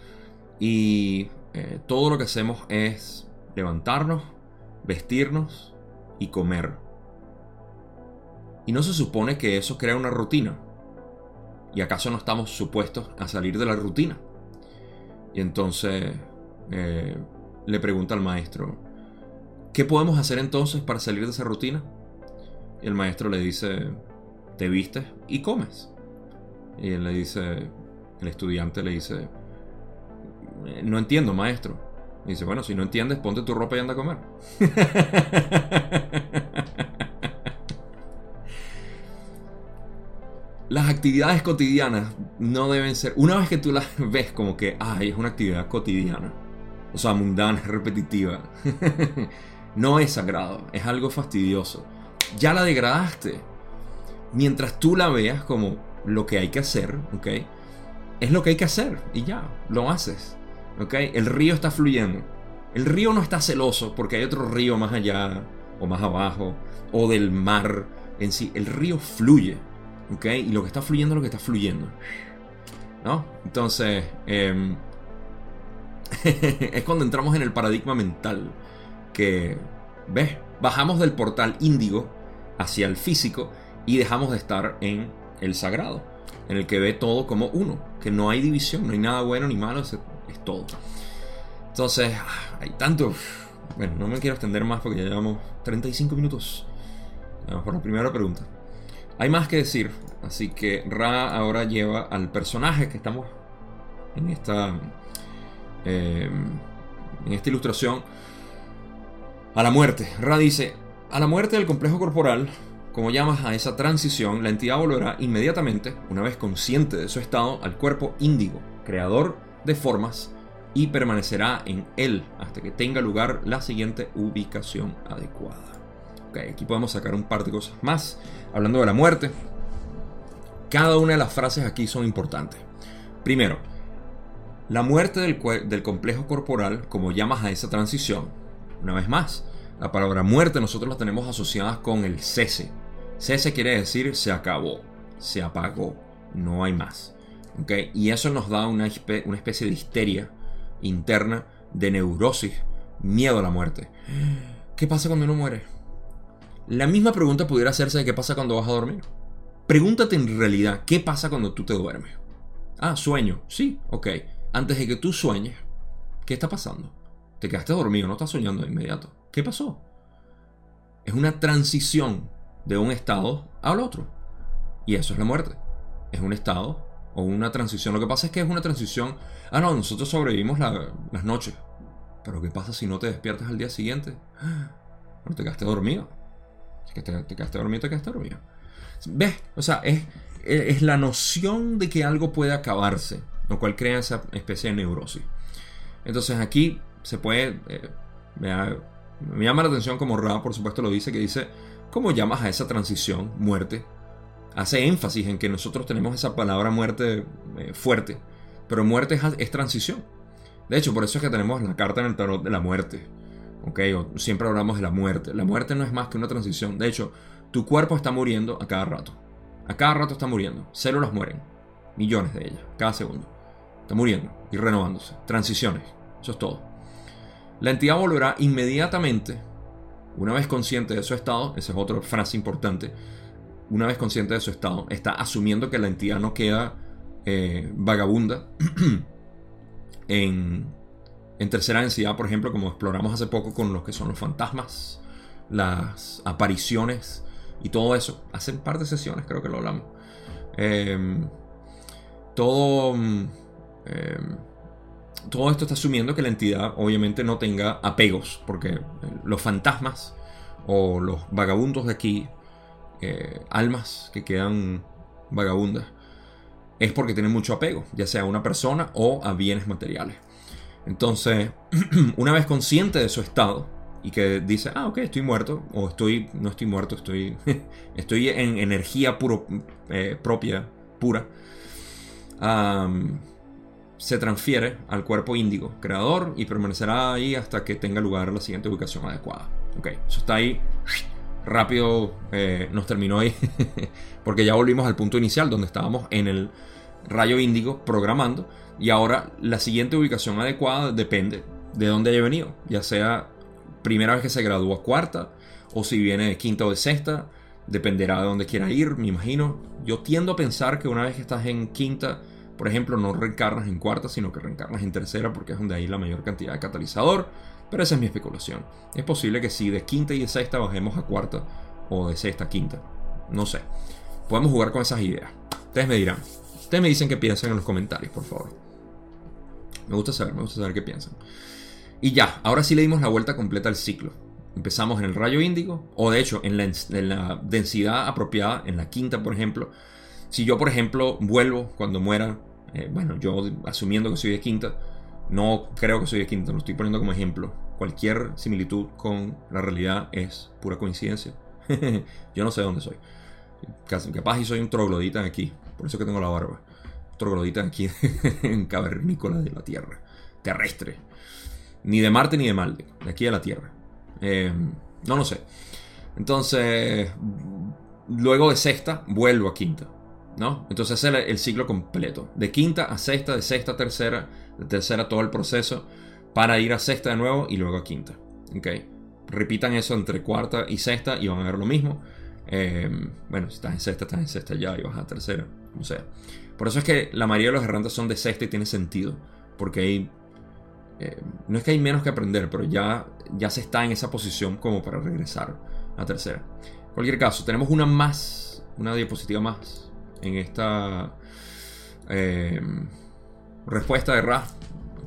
y eh, todo lo que hacemos es levantarnos, vestirnos y comer. Y no se supone que eso crea una rutina. ¿Y acaso no estamos supuestos a salir de la rutina? Y entonces eh, le pregunta al maestro, ¿qué podemos hacer entonces para salir de esa rutina? Y el maestro le dice, te vistes y comes. Y él le dice, el estudiante le dice, no entiendo, maestro. Y dice, bueno, si no entiendes, ponte tu ropa y anda a comer. las actividades cotidianas no deben ser. Una vez que tú las ves como que, ay, es una actividad cotidiana, o sea, mundana, repetitiva, no es sagrado, es algo fastidioso. Ya la degradaste. Mientras tú la veas como lo que hay que hacer, ¿ok? Es lo que hay que hacer y ya, lo haces, ¿ok? El río está fluyendo. El río no está celoso porque hay otro río más allá o más abajo o del mar en sí. El río fluye. ¿Ok? Y lo que está fluyendo es lo que está fluyendo. ¿No? Entonces, em, es cuando entramos en el paradigma mental que, ¿ves? Bajamos del portal índigo hacia el físico y dejamos de estar en el sagrado, en el que ve todo como uno, que no hay división, no hay nada bueno ni malo, todo. Entonces, ah, hay tanto... Bueno, no me quiero extender más porque ya llevamos 35 minutos. Vamos por la primera pregunta. Hay más que decir, así que Ra ahora lleva al personaje que estamos en esta, eh, en esta ilustración a la muerte. Ra dice, a la muerte del complejo corporal, como llamas a esa transición, la entidad volverá inmediatamente, una vez consciente de su estado, al cuerpo índigo, creador de formas, y permanecerá en él hasta que tenga lugar la siguiente ubicación adecuada aquí podemos sacar un par de cosas más. Hablando de la muerte, cada una de las frases aquí son importantes. Primero, la muerte del, complejo corporal, como llamas a esa transición, una vez más, la palabra muerte nosotros la tenemos asociada con el cese. Cese quiere decir se acabó, se apagó, no hay más. ¿Okay? Y eso nos da una especie de histeria interna, de neurosis, miedo a la muerte. ¿Qué pasa cuando uno muere? La misma pregunta pudiera hacerse de qué pasa cuando vas a dormir. Pregúntate en realidad qué pasa cuando tú te duermes. Ah, sueño. Sí, ok. Antes de que tú sueñes, ¿qué está pasando? Te quedaste dormido, no estás soñando de inmediato. ¿Qué pasó? Es una transición de un estado al otro. Y eso es la muerte. Es un estado o una transición. Lo que pasa es que es una transición. Ah, no, nosotros sobrevivimos las noches. Pero ¿qué pasa si no te despiertas al día siguiente? No te quedaste dormido te, te quedaste dormido, te quedaste dormido. ¿Ves? O sea, es, es la noción de que algo puede acabarse, lo cual crea esa especie de neurosis. Entonces aquí se puede... Eh, me, llama la atención como Ra, por supuesto, lo dice, que dice, ¿cómo llamas a esa transición, muerte? Hace énfasis en que nosotros tenemos esa palabra muerte eh, fuerte, pero muerte es, transición. De hecho, por eso es que tenemos la carta en el tarot de la muerte. ¿ok? Siempre hablamos de la muerte. La muerte no es más que una transición. De hecho, tu cuerpo está muriendo a cada rato. A cada rato está muriendo. Células mueren. Millones de ellas, cada segundo. Está muriendo y renovándose. Transiciones. Eso es todo. La entidad volverá inmediatamente, una vez consciente de su estado, esa es otra frase importante, una vez consciente de su estado, está asumiendo que la entidad no queda eh, vagabunda en, tercera densidad, por ejemplo, como exploramos hace poco con lo que son los fantasmas, las apariciones y todo eso. Hace un par de sesiones creo que lo hablamos. Em, todo, em, todo esto está asumiendo que la entidad obviamente no tenga apegos, porque los fantasmas o los vagabundos de aquí, eh, almas que quedan vagabundas, es porque tienen mucho apego, ya sea a una persona o a bienes materiales. Entonces, una vez consciente de su estado y que dice, ah, ok, estoy muerto, o estoy, no estoy muerto, estoy, estoy en energía puro, eh, propia, pura, se transfiere al cuerpo índigo creador y permanecerá ahí hasta que tenga lugar la siguiente ubicación adecuada. Ok, eso está ahí. Rápido eh, nos terminó ahí. porque ya volvimos al punto inicial donde estábamos en el rayo índigo programando. Y ahora la siguiente ubicación adecuada depende de dónde haya venido. Ya sea primera vez que se gradúa cuarta o si viene de quinta o de sexta. Dependerá de dónde quiera ir, me imagino. Yo tiendo a pensar que una vez que estás en quinta por ejemplo, no reencarnas en cuarta, sino que reencarnas en tercera porque es donde hay la mayor cantidad de catalizador. Pero esa es mi especulación. Es posible que si de quinta y de sexta bajemos a cuarta o de sexta a quinta. No sé. Podemos jugar con esas ideas. Ustedes me dirán. Ustedes me dicen qué piensan en los comentarios, por favor. Me gusta saber, me gusta saber qué piensan. Y ya, ahora sí le dimos la vuelta completa al ciclo. Empezamos en el rayo índigo, o de hecho en la, en la densidad apropiada, en la quinta, por ejemplo, si yo, por ejemplo, vuelvo cuando muera, eh, bueno, yo asumiendo que soy de quinta, no creo que soy de quinta, lo estoy poniendo como ejemplo. Cualquier similitud con la realidad es pura coincidencia. yo no sé dónde soy. Capaz y soy un troglodita aquí, por eso que tengo la barba. Troglodita aquí en cavernícola de la Tierra, terrestre. Ni de Marte ni de Malde, de aquí a la Tierra. Eh, no lo sé. Entonces, luego de sexta, vuelvo a quinta. ¿No? Entonces es el, ciclo completo. De quinta a sexta, de sexta a tercera, de tercera todo el proceso para ir a sexta de nuevo y luego a quinta. ¿okay? Repitan eso entre cuarta y sexta y van a ver lo mismo. Eh, bueno, si estás en sexta, estás en sexta ya y vas a tercera. Por eso es que la mayoría de los errantes son de sexta y tiene sentido. Porque. Eh, no es que hay menos que aprender, pero ya, ya se está en esa posición como para regresar a tercera. En cualquier caso, tenemos una más, una diapositiva más en esta eh, respuesta de Ra.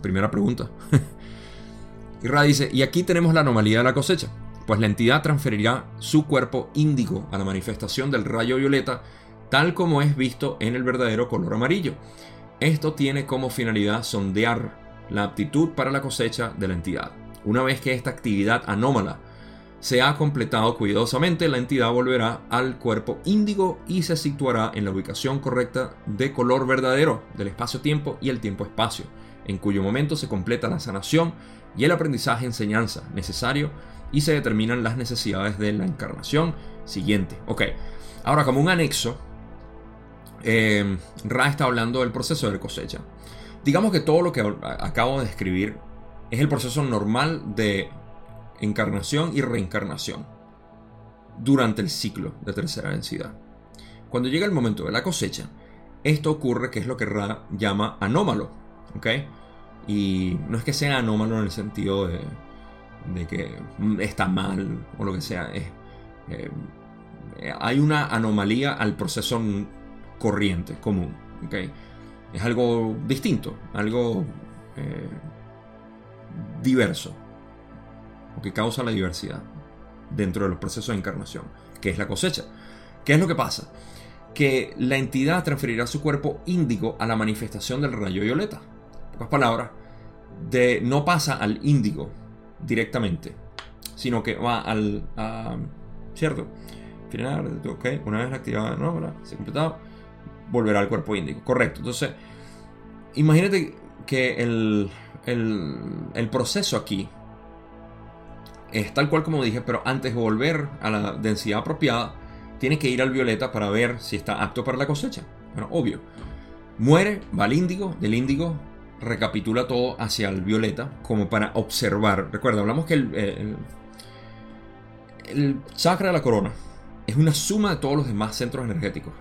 Primera pregunta. y Ra dice, y aquí tenemos la anomalía de la cosecha, pues la entidad transferirá su cuerpo índigo a la manifestación del rayo violeta, tal como es visto en el verdadero color amarillo. Esto tiene como finalidad sondear la aptitud para la cosecha de la entidad. Una vez que esta actividad anómala se ha completado cuidadosamente, la entidad volverá al cuerpo índigo y se situará en la ubicación correcta de color verdadero del espacio-tiempo y el tiempo-espacio, en cuyo momento se completa la sanación y el aprendizaje-enseñanza necesario y se determinan las necesidades de la encarnación siguiente. Ok, ahora como un anexo, eh, Ra está hablando del proceso de cosecha. Digamos que todo lo que acabo de describir es el proceso normal de encarnación y reencarnación durante el ciclo de tercera densidad. Cuando llega el momento de la cosecha, esto ocurre que es lo que Ra llama anómalo. Y no es que sea anómalo en el sentido de, que está mal o lo que sea. Eh, hay una anomalía al proceso corriente, común. Es algo distinto, algo eh, diverso que causa la diversidad dentro de los procesos de encarnación, que es la cosecha. ¿Qué es lo que pasa? Que la entidad transferirá su cuerpo índigo a la manifestación del rayo violeta. En pocas palabras, de, no pasa al índigo directamente, sino que va al. ¿Cierto? Final, ok, una vez activada, ¿no? Se ha completado, volverá al cuerpo índigo. Correcto. Entonces, imagínate que el, el proceso aquí es tal cual como dije, pero antes de volver a la densidad apropiada, tiene que ir al violeta para ver si está apto para la cosecha. Bueno, obvio. Muere, va al índigo, del índigo recapitula todo hacia el violeta como para observar. Recuerda, hablamos que el, el, chakra de la corona es una suma de todos los demás centros energéticos.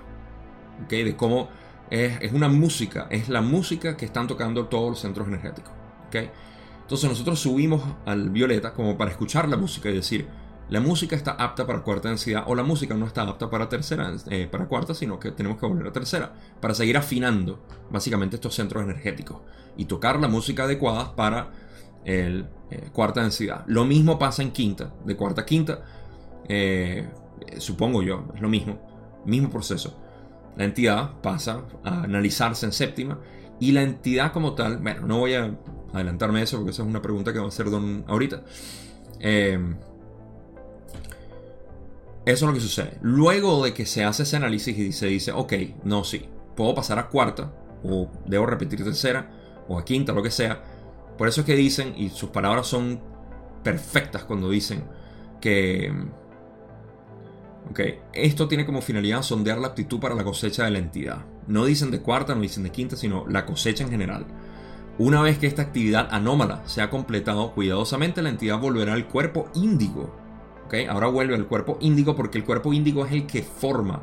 ¿okay? De cómo es, es, una música, es la música que están tocando todos los centros energéticos. ¿okay? Entonces nosotros subimos al violeta como para escuchar la música y decir, la música está apta para cuarta densidad o la música no está apta para tercera, eh, para cuarta, sino que tenemos que volver a tercera para seguir afinando básicamente estos centros energéticos y tocar la música adecuada para el eh, cuarta densidad. Lo mismo pasa en quinta, de cuarta a quinta, eh, supongo yo, es lo mismo, mismo proceso. La entidad pasa a analizarse en séptima y la entidad como tal, bueno, no voy a adelantarme eso porque esa es una pregunta que va a hacer Don ahorita. Em, eso es lo que sucede. Luego de que se hace ese análisis y se dice, ok, no, sí, puedo pasar a cuarta, o debo repetir tercera, o a quinta, lo que sea. Por eso es que dicen, y sus palabras son perfectas cuando dicen que... Ok, esto tiene como finalidad sondear la aptitud para la cosecha de la entidad. No dicen de cuarta, no dicen de quinta, sino la cosecha en general. Una vez que esta actividad anómala se ha completado cuidadosamente, la entidad volverá al cuerpo índigo. ¿Okay? Ahora vuelve al cuerpo índigo porque el cuerpo índigo es el que forma.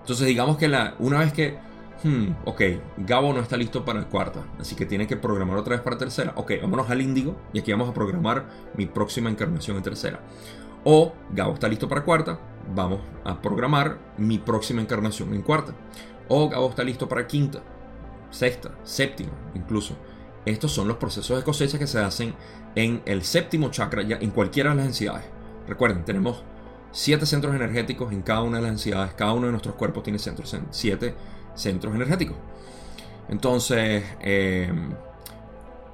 Entonces digamos que la, una vez que hmm, ok, Gabo no está listo para cuarta, así que tiene que programar otra vez para tercera. Ok, vámonos al índigo y aquí vamos a programar mi próxima encarnación en tercera. O Gabo está listo para cuarta, vamos a programar mi próxima encarnación en cuarta. O Gabo está listo para quinta, sexta, séptima, incluso. Estos son los procesos de cosecha que se hacen en el séptimo chakra, en cualquiera de las densidades. Recuerden, tenemos siete centros energéticos en cada una de las densidades. Cada uno de nuestros cuerpos tiene centros, siete centros energéticos. Entonces, em,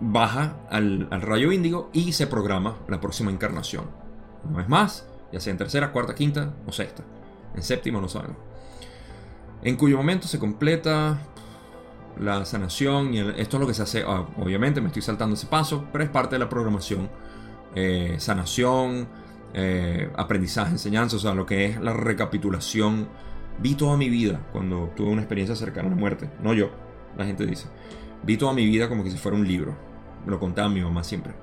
baja al, rayo índigo y se programa la próxima encarnación. Una vez más, ya sea en tercera, cuarta, quinta o sexta. En séptima no sabemos. En cuyo momento se completa la sanación y esto es lo que se hace. Ah, obviamente me estoy saltando ese paso, pero es parte de la programación. Eh, sanación, eh, aprendizaje, enseñanza, o sea, lo que es la recapitulación Vi toda mi vida cuando tuve una experiencia cercana a la muerte. No yo, la gente dice. Vi toda mi vida como que si fuera un libro. Me lo contaba mi mamá siempre.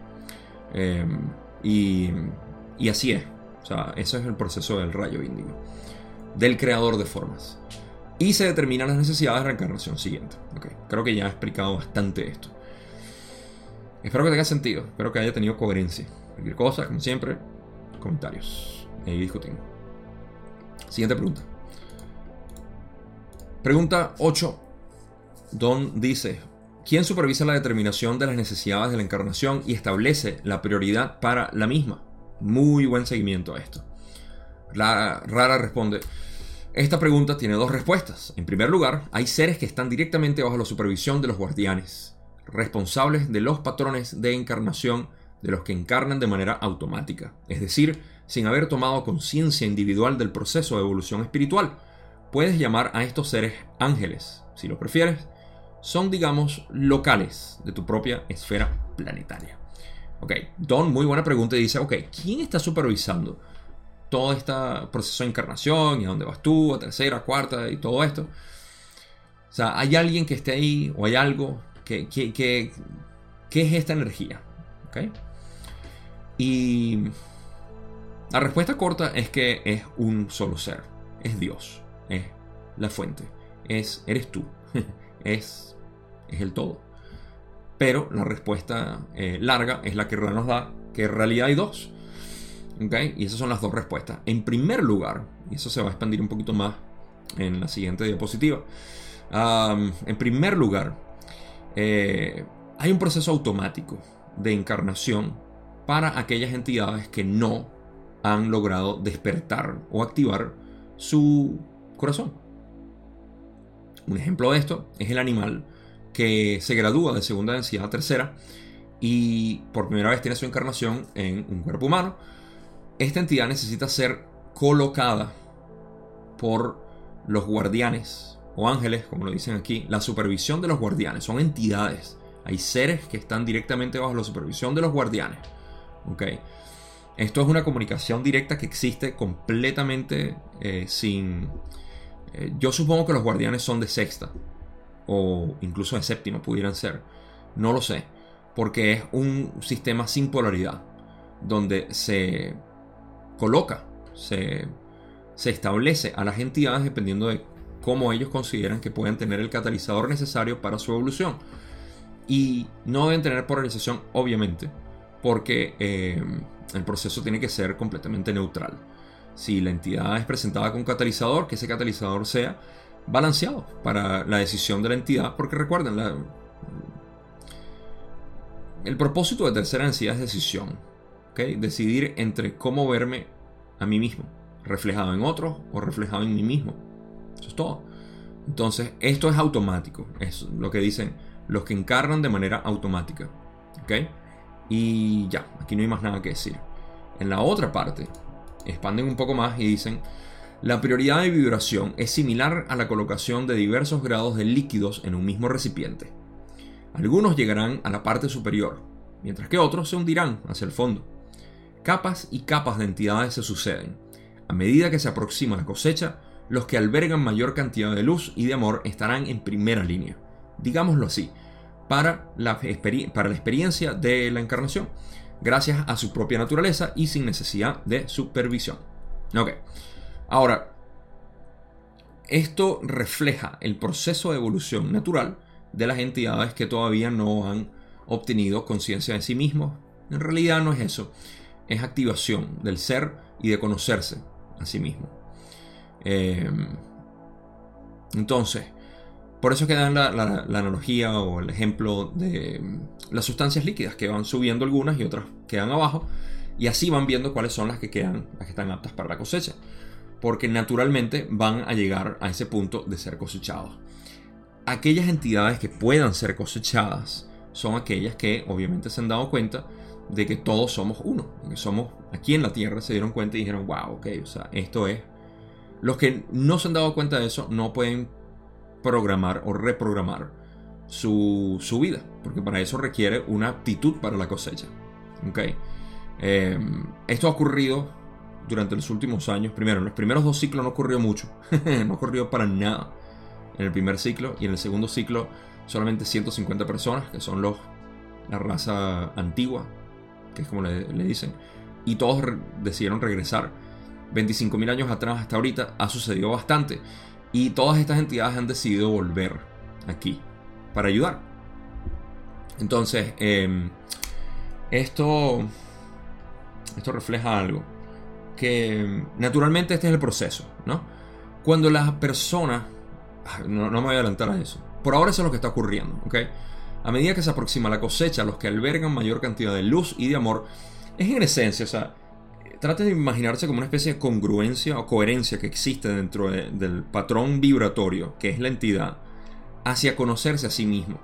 Em, y, y así es. O sea, ese es el proceso del rayo índigo. Del creador de formas. Y se determinan las necesidades de reencarnación siguiente. Creo que ya he explicado bastante esto. Espero que tenga sentido. Espero que haya tenido coherencia. Cualquier cosa, como siempre, comentarios. Ahí discutimos. Siguiente pregunta. Pregunta 8. Don dice, ¿quién supervisa la determinación de las necesidades de la encarnación y establece la prioridad para la misma? Muy buen seguimiento a esto. La rara responde, esta pregunta tiene dos respuestas. En primer lugar, hay seres que están directamente bajo la supervisión de los guardianes, responsables de los patrones de encarnación de los que encarnan de manera automática, es decir, sin haber tomado conciencia individual del proceso de evolución espiritual Puedes llamar a estos seres ángeles, si lo prefieres. Son, digamos, locales de tu propia esfera planetaria. Ok, Don, muy buena pregunta y dice, ok, ¿quién está supervisando todo este proceso de encarnación y a dónde vas tú, a tercera, cuarta y todo esto? O sea, ¿hay alguien que esté ahí o hay algo? que qué es esta energía? ¿Ok? Y la respuesta corta es que es un solo ser, es Dios es la fuente, es, eres tú, es, es el todo. Pero la respuesta eh, larga es la que nos da que en realidad hay dos. Y esas son las dos respuestas. En primer lugar, y eso se va a expandir un poquito más en la siguiente diapositiva. en primer lugar, eh, hay un proceso automático de encarnación para aquellas entidades que no han logrado despertar o activar su corazón. Un ejemplo de esto es el animal que se gradúa de segunda densidad a tercera y por primera vez tiene su encarnación en un cuerpo humano. Esta entidad necesita ser colocada por los guardianes o ángeles, como lo dicen aquí, la supervisión de los guardianes. Son entidades. Hay seres que están directamente bajo la supervisión de los guardianes. Esto es una comunicación directa que existe completamente eh, sin, eh, yo supongo que los guardianes son de sexta. O incluso de séptima pudieran ser. No lo sé. Porque es un sistema sin polaridad. Donde se coloca, se, se establece a las entidades dependiendo de cómo ellos consideran que pueden tener el catalizador necesario para su evolución. Y no deben tener polarización, obviamente, porque eh, el proceso tiene que ser completamente neutral si la entidad es presentada con catalizador, que ese catalizador sea balanceado para la decisión de la entidad, porque recuerden, el propósito de tercera densidad es decisión, decidir entre cómo verme a mí mismo, reflejado en otro o reflejado en mí mismo. Eso es todo. Entonces, esto es automático, es lo que dicen los que encarnan de manera automática. Y ya, aquí no hay más nada que decir. En la otra parte, expanden un poco más y dicen, La prioridad de vibración es similar a la colocación de diversos grados de líquidos en un mismo recipiente. Algunos llegarán a la parte superior, mientras que otros se hundirán hacia el fondo. Capas y capas de entidades se suceden. A medida que se aproxima la cosecha, los que albergan mayor cantidad de luz y de amor estarán en primera línea, digámoslo así, para la, experiencia de la encarnación, gracias a su propia naturaleza y sin necesidad de supervisión. Ok, ahora, esto refleja el proceso de evolución natural de las entidades que todavía no han obtenido conciencia de sí mismos. En realidad no es eso, es activación del ser y de conocerse a sí mismo. Em, entonces, por eso que dan la, analogía o el ejemplo de em, las sustancias líquidas, que van subiendo algunas y otras quedan abajo, y así van viendo cuáles son las que quedan, las que están aptas para la cosecha, porque naturalmente van a llegar a ese punto de ser cosechados. Aquellas entidades que puedan ser cosechadas son aquellas que obviamente se han dado cuenta de que todos somos uno, que somos aquí en la Tierra, se dieron cuenta y dijeron, wow, ok, o sea, esto es los que no se han dado cuenta de eso no pueden programar o reprogramar su, vida, porque para eso requiere una aptitud para la cosecha. ¿okay? Em, esto ha ocurrido durante los últimos años. Primero, en los primeros dos ciclos no ocurrió mucho, no ocurrió para nada en el primer ciclo y en el segundo ciclo solamente 150 personas, que son los la raza antigua, que es como le, dicen, y todos decidieron regresar 25.000 años atrás hasta ahorita ha sucedido bastante. Y todas estas entidades han decidido volver aquí para ayudar. Entonces, em, esto, esto refleja algo. Que naturalmente este es el proceso, ¿no? Cuando las personas... No, no me voy a adelantar a eso. Por ahora eso es lo que está ocurriendo, ¿ok? A medida que se aproxima la cosecha, los que albergan mayor cantidad de luz y de amor, es en esencia, o sea, trate de imaginarse como una especie de congruencia o coherencia que existe dentro del patrón vibratorio, que es la entidad, hacia conocerse a sí mismo.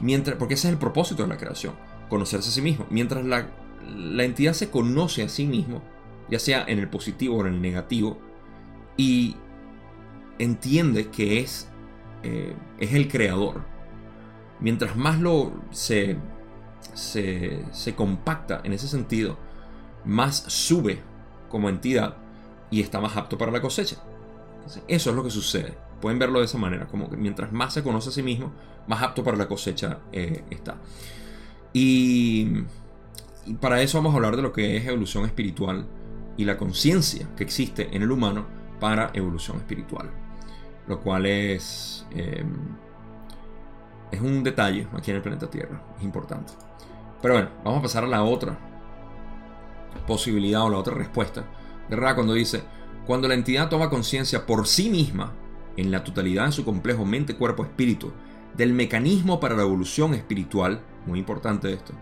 Mientras, porque ese es el propósito de la creación, conocerse a sí mismo. Mientras la, entidad se conoce a sí mismo, ya sea en el positivo o en el negativo, y entiende que es, eh, es el creador, mientras más lo se, se, compacta en ese sentido, más sube como entidad y está más apto para la cosecha. eso es lo que sucede. Pueden verlo de esa manera, como que mientras más se conoce a sí mismo, más apto para la cosecha eh, está. Y, y, para eso vamos a hablar de lo que es evolución espiritual y la conciencia que existe en el humano para evolución espiritual. Lo cual es, eh, es un detalle aquí en el planeta Tierra, es importante. Pero bueno, vamos a pasar a la otra posibilidad o la otra respuesta de Ra cuando dice, cuando la entidad toma conciencia por sí misma, en la totalidad de su complejo mente, cuerpo, espíritu, del mecanismo para la evolución espiritual, muy importante esto,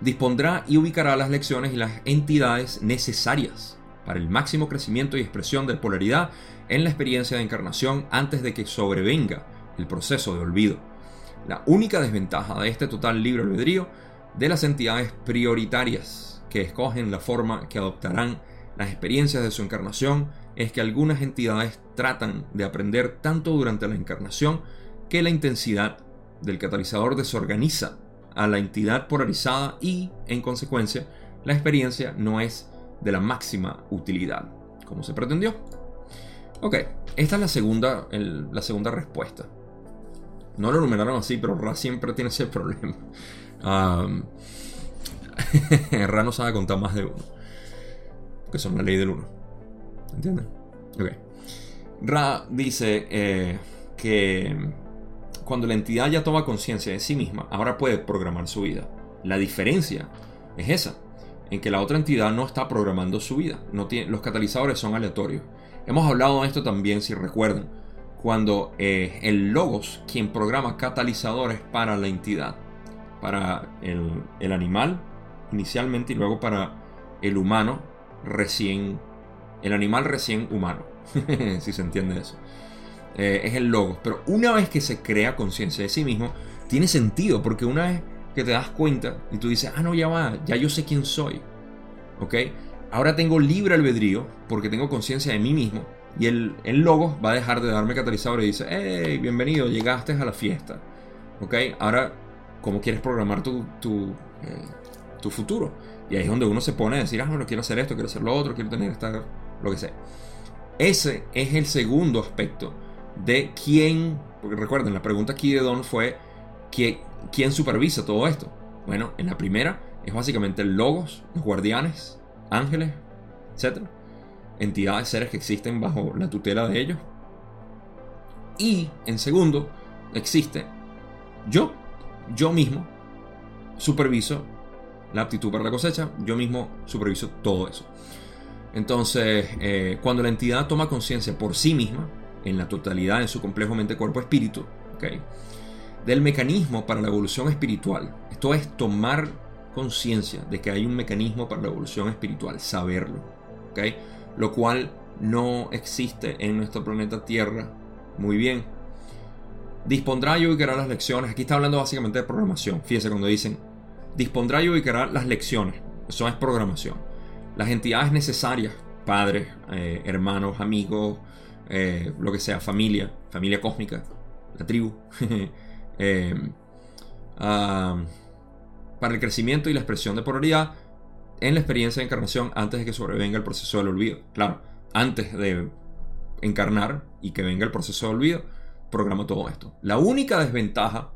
dispondrá y ubicará las lecciones y las entidades necesarias para el máximo crecimiento y expresión de polaridad en la experiencia de encarnación antes de que sobrevenga el proceso de olvido. La única desventaja de este total libre albedrío de las entidades prioritarias que escogen la forma que adoptarán las experiencias de su encarnación es que algunas entidades tratan de aprender tanto durante la encarnación que la intensidad del catalizador desorganiza a la entidad polarizada y, en consecuencia, la experiencia no es de la máxima utilidad, como se pretendió. Ok, esta es la segunda, la segunda respuesta. No lo numeraron así, pero Ra siempre tiene ese problema. Ra no sabe contar más de uno. Que son la ley del uno. ¿Entienden? Ok. Ra dice eh, que cuando la entidad ya toma conciencia de sí misma, ahora puede programar su vida. La diferencia es esa, en que la otra entidad no está programando su vida. No tiene, los catalizadores son aleatorios. Hemos hablado de esto también, si recuerdan, cuando eh, el logos, quien programa catalizadores para la entidad, para el, el animal, inicialmente y luego para el humano recién, el animal recién humano, si se entiende eso. Eh, es el logo. Pero una vez que se crea conciencia de sí mismo, tiene sentido, porque una vez que te das cuenta y tú dices, ah, no, ya va, ya yo sé quién soy. ¿Ok? Ahora tengo libre albedrío porque tengo conciencia de mí mismo. Y el, el logos va a dejar de darme catalizador y dice, hey, bienvenido, llegaste a la fiesta. ¿Ok? Ahora, ¿cómo quieres programar tu, tu, eh, tu futuro? Y ahí es donde uno se pone a decir, ah, bueno, quiero hacer esto, quiero hacer lo otro, quiero tener esta, lo que sea. Ese es el segundo aspecto de quién, porque recuerden, la pregunta aquí de Don fue, ¿quién, quién supervisa todo esto? Bueno, en la primera es básicamente el logos, los guardianes, ángeles, etc. Entidades, seres que existen bajo la tutela de ellos. Y en segundo, existe yo, yo mismo, superviso la aptitud para la cosecha, yo mismo superviso todo eso. Entonces, eh, cuando la entidad toma conciencia por sí misma, en la totalidad, en su complejo mente, cuerpo, espíritu, ¿okay? del mecanismo para la evolución espiritual, esto es tomar conciencia de que hay un mecanismo para la evolución espiritual, saberlo, ¿okay? Lo cual no existe en nuestro planeta Tierra. Muy bien. Dispondrá y ubicará las lecciones. Aquí está hablando básicamente de programación. Fíjense cuando dicen, dispondrá y ubicará las lecciones. Eso es programación. Las entidades necesarias, padres, eh, hermanos, amigos, eh, lo que sea, familia, familia cósmica, la tribu, eh, ah, para el crecimiento y la expresión de polaridad en la experiencia de encarnación antes de que sobrevenga el proceso del olvido. Claro, antes de encarnar y que venga el proceso de olvido, programa todo esto. La única desventaja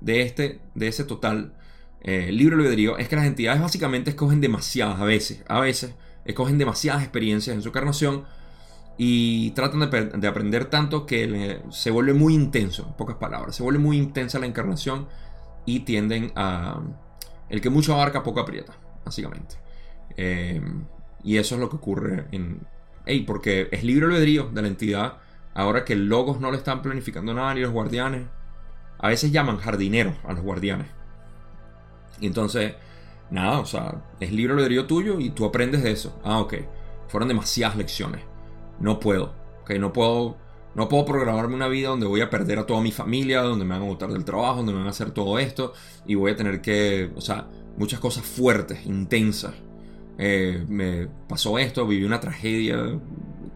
de, este, de ese total eh, libre albedrío es que las entidades básicamente escogen demasiadas a veces, a veces escogen demasiadas experiencias en su encarnación y tratan de, aprender tanto que se vuelve muy intenso, en pocas palabras, se vuelve muy intensa la encarnación y tienden a... El que mucho abarca, poco aprieta, básicamente. Eh, y eso es lo que ocurre en... Hey, porque es libre albedrío de la entidad, ahora que logos no le están planificando nada ni los guardianes. A veces llaman jardineros a los guardianes. Y entonces, nada, o sea, es libre albedrío tuyo y tú aprendes de eso. Ah, ok. Fueron demasiadas lecciones no puedo. ¿okay? No puedo. No puedo programarme una vida donde voy a perder a toda mi familia, donde me van a botar del trabajo, donde me van a hacer todo esto y voy a tener que, o sea, muchas cosas fuertes, intensas. Eh, me pasó esto, viví una tragedia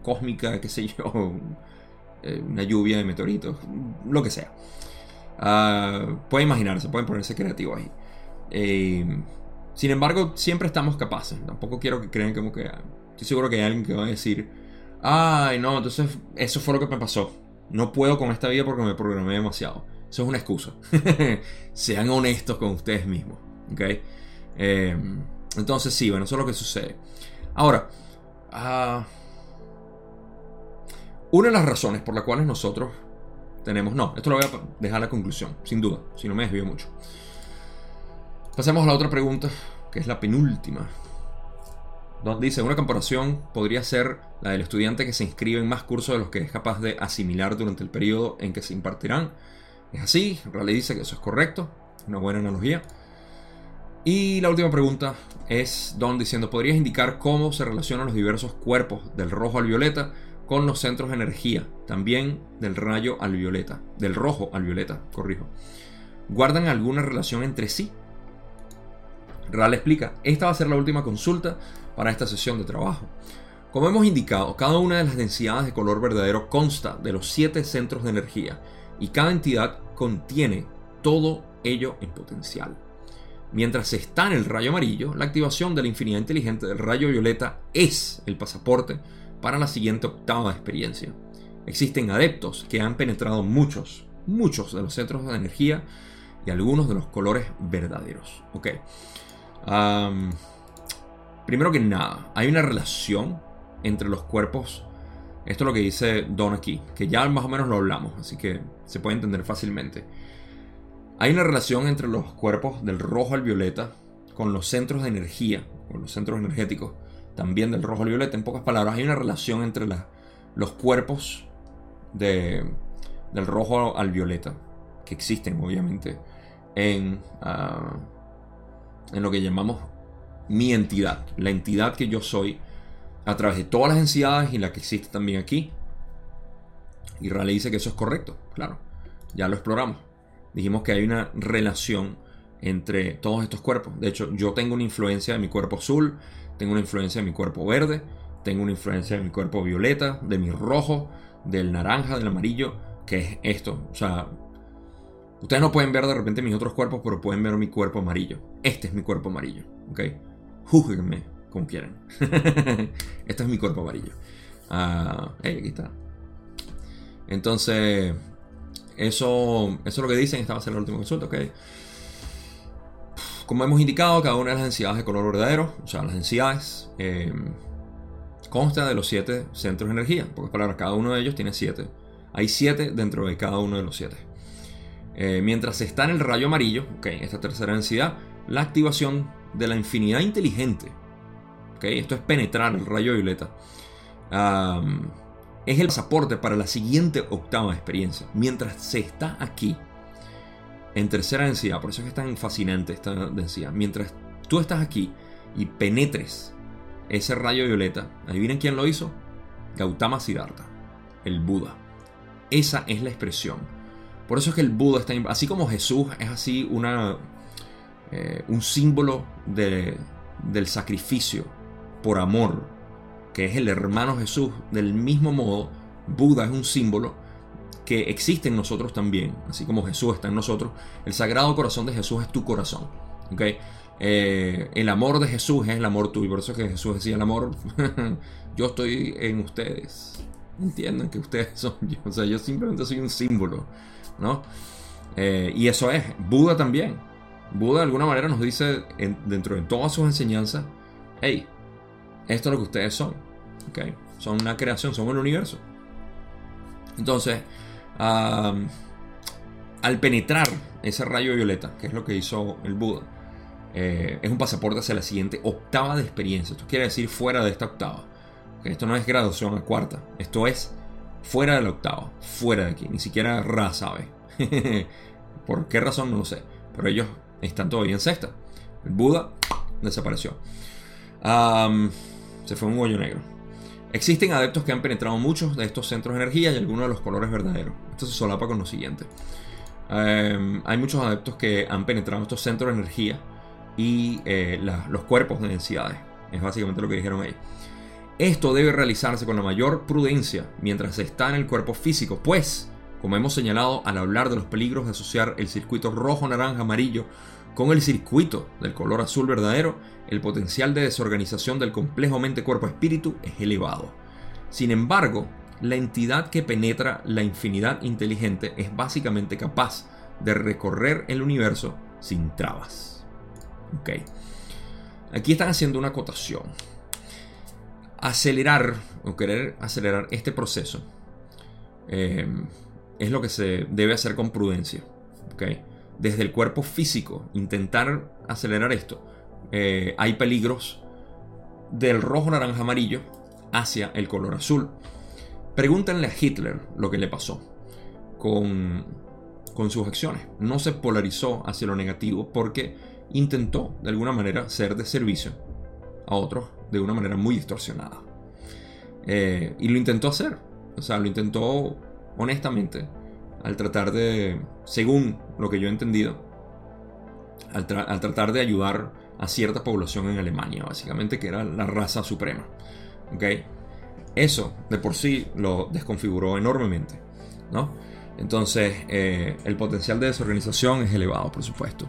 cósmica, qué sé yo, eh, una lluvia de meteoritos, lo que sea. Uh, pueden imaginarse, pueden ponerse creativos ahí. Eh, sin embargo, siempre estamos capaces. Tampoco quiero que crean como que... Estoy seguro que hay alguien que va a decir, Ay, no, entonces eso fue lo que me pasó. No puedo con esta vida porque me programé demasiado. Eso es una excusa. Sean honestos con ustedes mismos. ¿Ok? Em, entonces sí, bueno, eso es lo que sucede. Ahora, uh, una de las razones por las cuales nosotros tenemos... No, esto lo voy a dejar a la conclusión, sin duda, si no me desvío mucho. Pasemos a la otra pregunta, que es la penúltima donde dice, una comparación podría ser la del estudiante que se inscribe en más cursos de los que es capaz de asimilar durante el periodo en que se impartirán. Es así, Raleigh dice que eso es correcto, una buena analogía. Y la última pregunta es Don diciendo, ¿podrías indicar cómo se relacionan los diversos cuerpos del rojo al violeta con los centros de energía, también del rayo al violeta, del rojo al violeta, corrijo? ¿Guardan alguna relación entre sí? Ral explica, esta va a ser la última consulta para esta sesión de trabajo. Como hemos indicado, cada una de las densidades de color verdadero consta de los siete centros de energía y cada entidad contiene todo ello en potencial. Mientras está en el rayo amarillo, la activación de la infinidad inteligente del rayo violeta es el pasaporte para la siguiente octava experiencia. Existen adeptos que han penetrado muchos, muchos de los centros de energía y algunos de los colores verdaderos. Ok. Primero que nada, hay una relación entre los cuerpos. Esto es lo que dice Don aquí, que ya más o menos lo hablamos, así que se puede entender fácilmente. Hay una relación entre los cuerpos del rojo al violeta con los centros de energía, con los centros energéticos, también del rojo al violeta. En pocas palabras, hay una relación entre los cuerpos de, del rojo al violeta, que existen obviamente en, ah, en lo que llamamos mi entidad, la entidad que yo soy, a través de todas las entidades y la que existe también aquí. Y Raleigh dice que eso es correcto, claro, ya lo exploramos. Dijimos que hay una relación entre todos estos cuerpos. De hecho, yo tengo una influencia de mi cuerpo azul, tengo una influencia de mi cuerpo verde, tengo una influencia de mi cuerpo violeta, de mi rojo, del naranja, del amarillo, que es esto. O sea, ustedes no pueden ver de repente mis otros cuerpos, pero pueden ver mi cuerpo amarillo. Este es mi cuerpo amarillo, ¿ok? Júguenme como quieran. este es mi cuerpo amarillo. Ah, aquí está. Entonces, eso, eso es lo que dicen. Esta va a ser la última consulta, ¿ok? Como hemos indicado, cada una de las densidades de color verdadero, o sea, las densidades, eh, consta de los siete centros de energía. Porque palabras, cada uno de ellos tiene siete. Hay siete dentro de cada uno de los siete. Eh, mientras está en el rayo amarillo, okay, esta tercera densidad, la activación de la infinidad inteligente. Okay, esto es penetrar el rayo violeta. Es el pasaporte para la siguiente octava experiencia. Mientras se está aquí, en tercera densidad, por eso es que es tan fascinante esta densidad. Mientras tú estás aquí y penetres ese rayo violeta, adivinen quién lo hizo. Gautama Siddhartha, el Buda. Esa es la expresión. Por eso es que el Buda está, así como Jesús es así una, eh, un símbolo de, del sacrificio por amor, que es el hermano Jesús, del mismo modo, Buda es un símbolo que existe en nosotros también, así como Jesús está en nosotros. El sagrado corazón de Jesús es tu corazón. ¿okay? Eh, el amor de Jesús es el amor tuyo. Por eso es que Jesús decía el amor, yo estoy en ustedes. Entiendan que ustedes son yo. O sea, yo simplemente soy un símbolo. ¿no? Eh, y eso es. Buda también. Buda de alguna manera nos dice dentro de todas sus enseñanzas, hey, esto es lo que ustedes son. Son una creación, son el universo. Entonces, al penetrar ese rayo violeta, que es lo que hizo el Buda, eh, es un pasaporte hacia la siguiente octava de experiencia. Esto quiere decir fuera de esta octava. Esto no es graduación a cuarta. Esto es fuera de la octava. Fuera de aquí. Ni siquiera Ra sabe. ¿Por qué razón? No lo sé. Pero ellos están todavía en sexta. El Buda desapareció. se fue un hoyo negro. Existen adeptos que han penetrado muchos de estos centros de energía y algunos de los colores verdaderos. Esto se solapa con lo siguiente. hay muchos adeptos que han penetrado estos centros de energía y eh, los cuerpos de densidades. Es básicamente lo que dijeron ahí. Esto debe realizarse con la mayor prudencia mientras está en el cuerpo físico, pues, como hemos señalado al hablar de los peligros de asociar el circuito rojo, naranja, amarillo con el circuito del color azul verdadero, el potencial de desorganización del complejo mente-cuerpo-espíritu es elevado. Sin embargo, la entidad que penetra la infinidad inteligente es básicamente capaz de recorrer el universo sin trabas. Ok. Aquí están haciendo una acotación. Acelerar o querer acelerar este proceso eh, es lo que se debe hacer con prudencia. Ok. Desde el cuerpo físico, intentar acelerar esto. Eh, hay peligros del rojo, naranja, amarillo hacia el color azul. Pregúntenle a Hitler lo que le pasó con, con sus acciones. No se polarizó hacia lo negativo porque intentó de alguna manera ser de servicio a otros de una manera muy distorsionada. Eh, y lo intentó hacer, o sea, lo intentó honestamente al tratar de, según lo que yo he entendido, al, tratar de ayudar a cierta población en Alemania, básicamente, que era la raza suprema. ¿Okay? Eso de por sí lo desconfiguró enormemente. ¿no? Entonces, eh, el potencial de desorganización es elevado, por supuesto.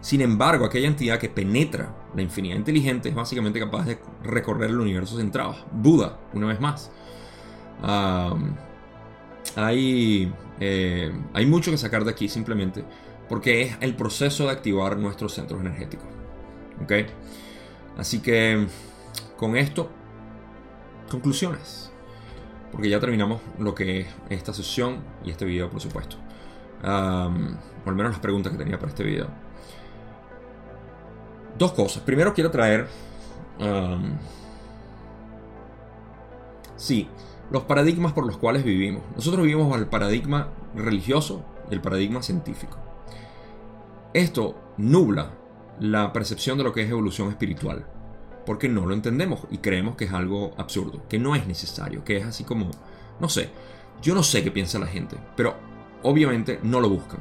Sin embargo, aquella entidad que penetra la infinidad inteligente es básicamente capaz de recorrer el universo sin trabas. Buda, una vez más. hay, eh, hay mucho que sacar de aquí simplemente porque es el proceso de activar nuestros centros energéticos. ¿Ok? Así que con esto, conclusiones. Porque ya terminamos lo que es esta sesión y este video, por supuesto. o al menos las preguntas que tenía para este video. Dos cosas. Primero quiero traer... Um, sí, los paradigmas por los cuales vivimos. Nosotros vivimos bajo el paradigma religioso y el paradigma científico. Esto nubla la percepción de lo que es evolución espiritual. Porque no lo entendemos y creemos que es algo absurdo, que no es necesario, que es así como, no sé, yo no sé qué piensa la gente, pero obviamente no lo buscan.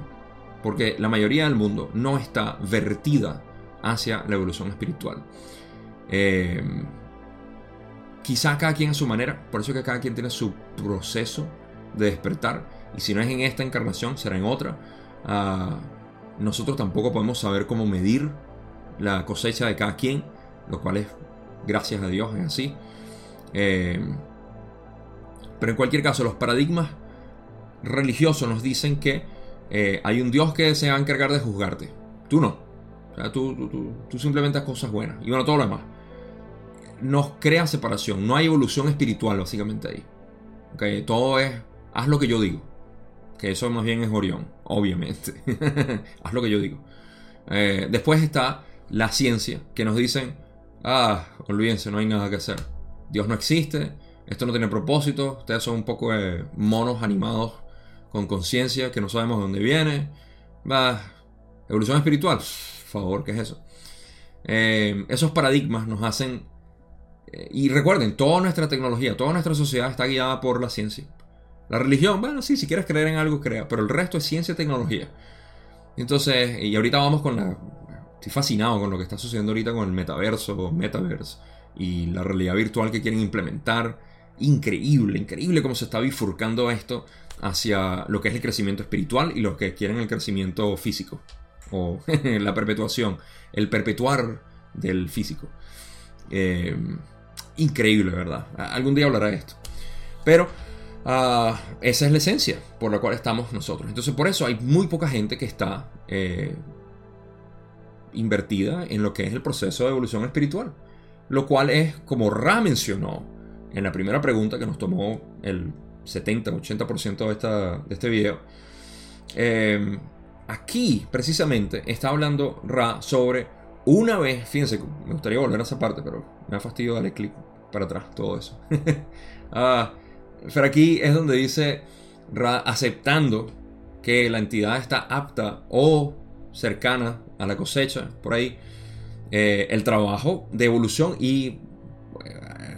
Porque la mayoría del mundo no está vertida hacia la evolución espiritual. Eh, quizá cada quien a su manera, por eso que cada quien tiene su proceso de despertar. Y si no es en esta encarnación, será en otra. Ah, nosotros tampoco podemos saber cómo medir la cosecha de cada quien, lo cual es, gracias a Dios, es así. Eh, pero en cualquier caso, los paradigmas religiosos nos dicen que eh, hay un Dios que se va a encargar de juzgarte. Tú no. Tú, tú, simplemente haces cosas buenas. Y bueno, todo lo demás. Nos crea separación. No hay evolución espiritual, básicamente ahí. Okay, todo es, haz lo que yo digo. Que eso más bien es Orión, obviamente. haz lo que yo digo. Eh, después está la ciencia, que nos dicen, ah, olvídense, no hay nada que hacer. Dios no existe, esto no tiene propósito, ustedes son un poco monos animados con conciencia que no sabemos de dónde viene. Va, evolución espiritual, por favor, ¿qué es eso? Eh, esos paradigmas nos hacen... Eh, y recuerden, toda nuestra tecnología, toda nuestra sociedad está guiada por la ciencia. La religión, bueno, sí, si quieres creer en algo, crea, pero el resto es ciencia y tecnología. Entonces, y ahorita vamos con la... Estoy fascinado con lo que está sucediendo ahorita con el metaverso metaverse y la realidad virtual que quieren implementar. Increíble, increíble cómo se está bifurcando esto hacia lo que es el crecimiento espiritual y los que quieren el crecimiento físico o la perpetuación, el perpetuar del físico. Eh, increíble, ¿verdad? Algún día hablará de esto. Pero ah, esa es la esencia por la cual estamos nosotros. Entonces por eso hay muy poca gente que está eh, invertida en lo que es el proceso de evolución espiritual. Lo cual es, como Ra mencionó en la primera pregunta que nos tomó el 70-80% de, de este video. Em, aquí, precisamente, está hablando Ra sobre una vez, fíjense, me gustaría volver a esa parte, pero me ha fastidio darle clic para atrás, todo eso. Ah, pero aquí es donde dice aceptando que la entidad está apta o cercana a la cosecha, por ahí, eh, el trabajo de evolución y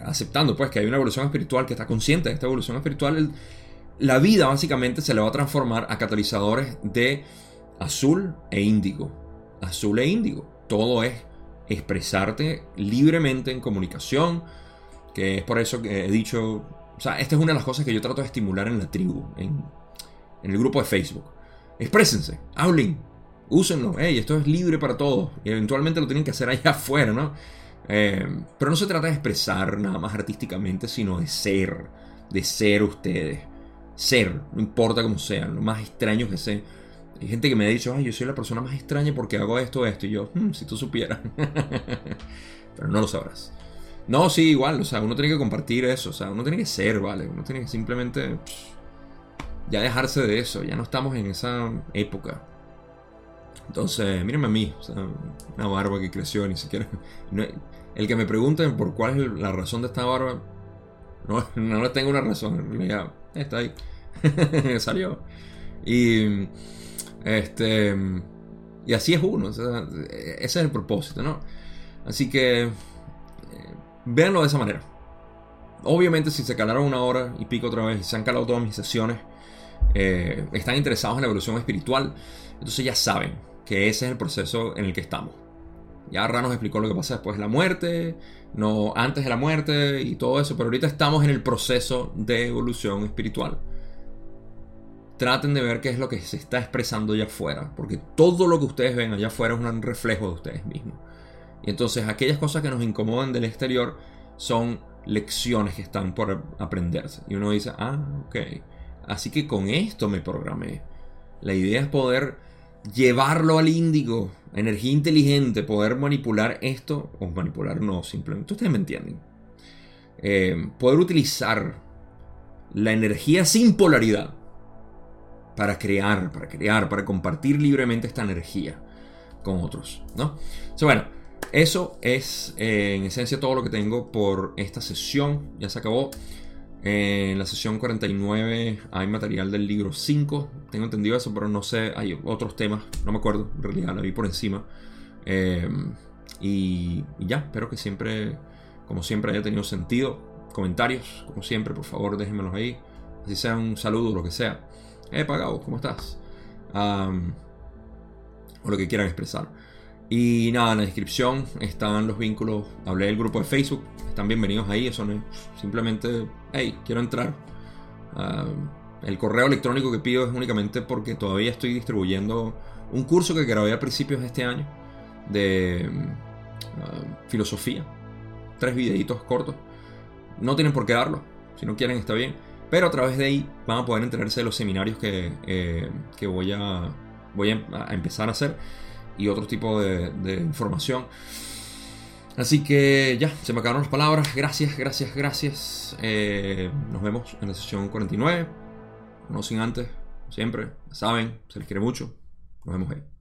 aceptando pues que hay una evolución espiritual, que está consciente de esta evolución espiritual, la vida básicamente se le va a transformar a catalizadores de azul e índigo. Azul e índigo. Todo es expresarte libremente en comunicación, que es por eso que he dicho, o sea, esta es una de las cosas que yo trato de estimular en la tribu, en, el grupo de Facebook. Exprésense, hablen, úsenlo, esto es libre para todos, y eventualmente lo tienen que hacer allá afuera, ¿no? Eh, pero no se trata de expresar nada más artísticamente, sino de ser, de ser ustedes. Ser, no importa cómo sean, lo más extraño que sea. Hay gente que me ha dicho, ay, yo soy la persona más extraña porque hago esto, esto. Y yo, hmm, si tú supieras. pero no lo sabrás. No, sí, igual, o sea, uno tiene que compartir eso, o sea, uno tiene que ser, ¿vale? Uno tiene que simplemente ya dejarse de eso, ya no estamos en esa época. Entonces, mírenme a mí, o sea, una barba que creció, ni siquiera... El que me pregunten por cuál es la razón de esta barba, no, no tengo una razón. En realidad, está ahí. Salió. Y. Este. Y así es uno. ese es el propósito, ¿no? Así que. Eh, véanlo de esa manera. Obviamente, si se calaron una hora y pico otra vez y se han calado todas mis sesiones, eh, están interesados en la evolución espiritual, entonces ya saben que ese es el proceso en el que estamos. Ya Ra nos explicó lo que pasa después de la muerte, no antes de la muerte y todo eso, pero ahorita estamos en el proceso de evolución espiritual. Traten de ver qué es lo que se está expresando allá afuera, porque todo lo que ustedes ven allá afuera es un reflejo de ustedes mismos. Y entonces aquellas cosas que nos incomodan del exterior son lecciones que están por aprenderse. Y uno dice, ah, ok. Así que con esto me programé. La idea es poder llevarlo al índigo, energía inteligente, poder manipular esto, o manipular no, simplemente, ustedes me entienden. Eh, poder utilizar la energía sin polaridad para crear, para crear, para compartir libremente esta energía con otros, ¿no? bueno, eso es eh, en esencia todo lo que tengo por esta sesión. Ya se acabó. En la sesión 49 hay material del libro 5. Tengo entendido eso, pero no sé. Hay otros temas. No me acuerdo. En realidad la vi por encima. Eh, y, ya. Espero que siempre, como siempre, haya tenido sentido. Comentarios, como siempre, por favor, déjenmelos ahí. Así sea un saludo o lo que sea. Eh, pagado, ¿cómo estás? o lo que quieran expresar. Y nada, en la descripción están los vínculos. Hablé del grupo de Facebook. Están bienvenidos ahí. Eso no es simplemente, hey, quiero entrar. El correo electrónico que pido es únicamente porque todavía estoy distribuyendo un curso que grabé a principios de este año de filosofía. Tres videitos cortos. No tienen por qué darlo. Si no quieren, está bien. Pero a través de ahí van a poder enterarse de los seminarios que, eh, que voy, a, voy a empezar a hacer y otro tipo de, información. Así que ya, se me acabaron las palabras. Gracias, gracias, gracias. Eh, nos vemos en la sesión 49. No sin antes, siempre, saben, se les quiere mucho. Nos vemos ahí.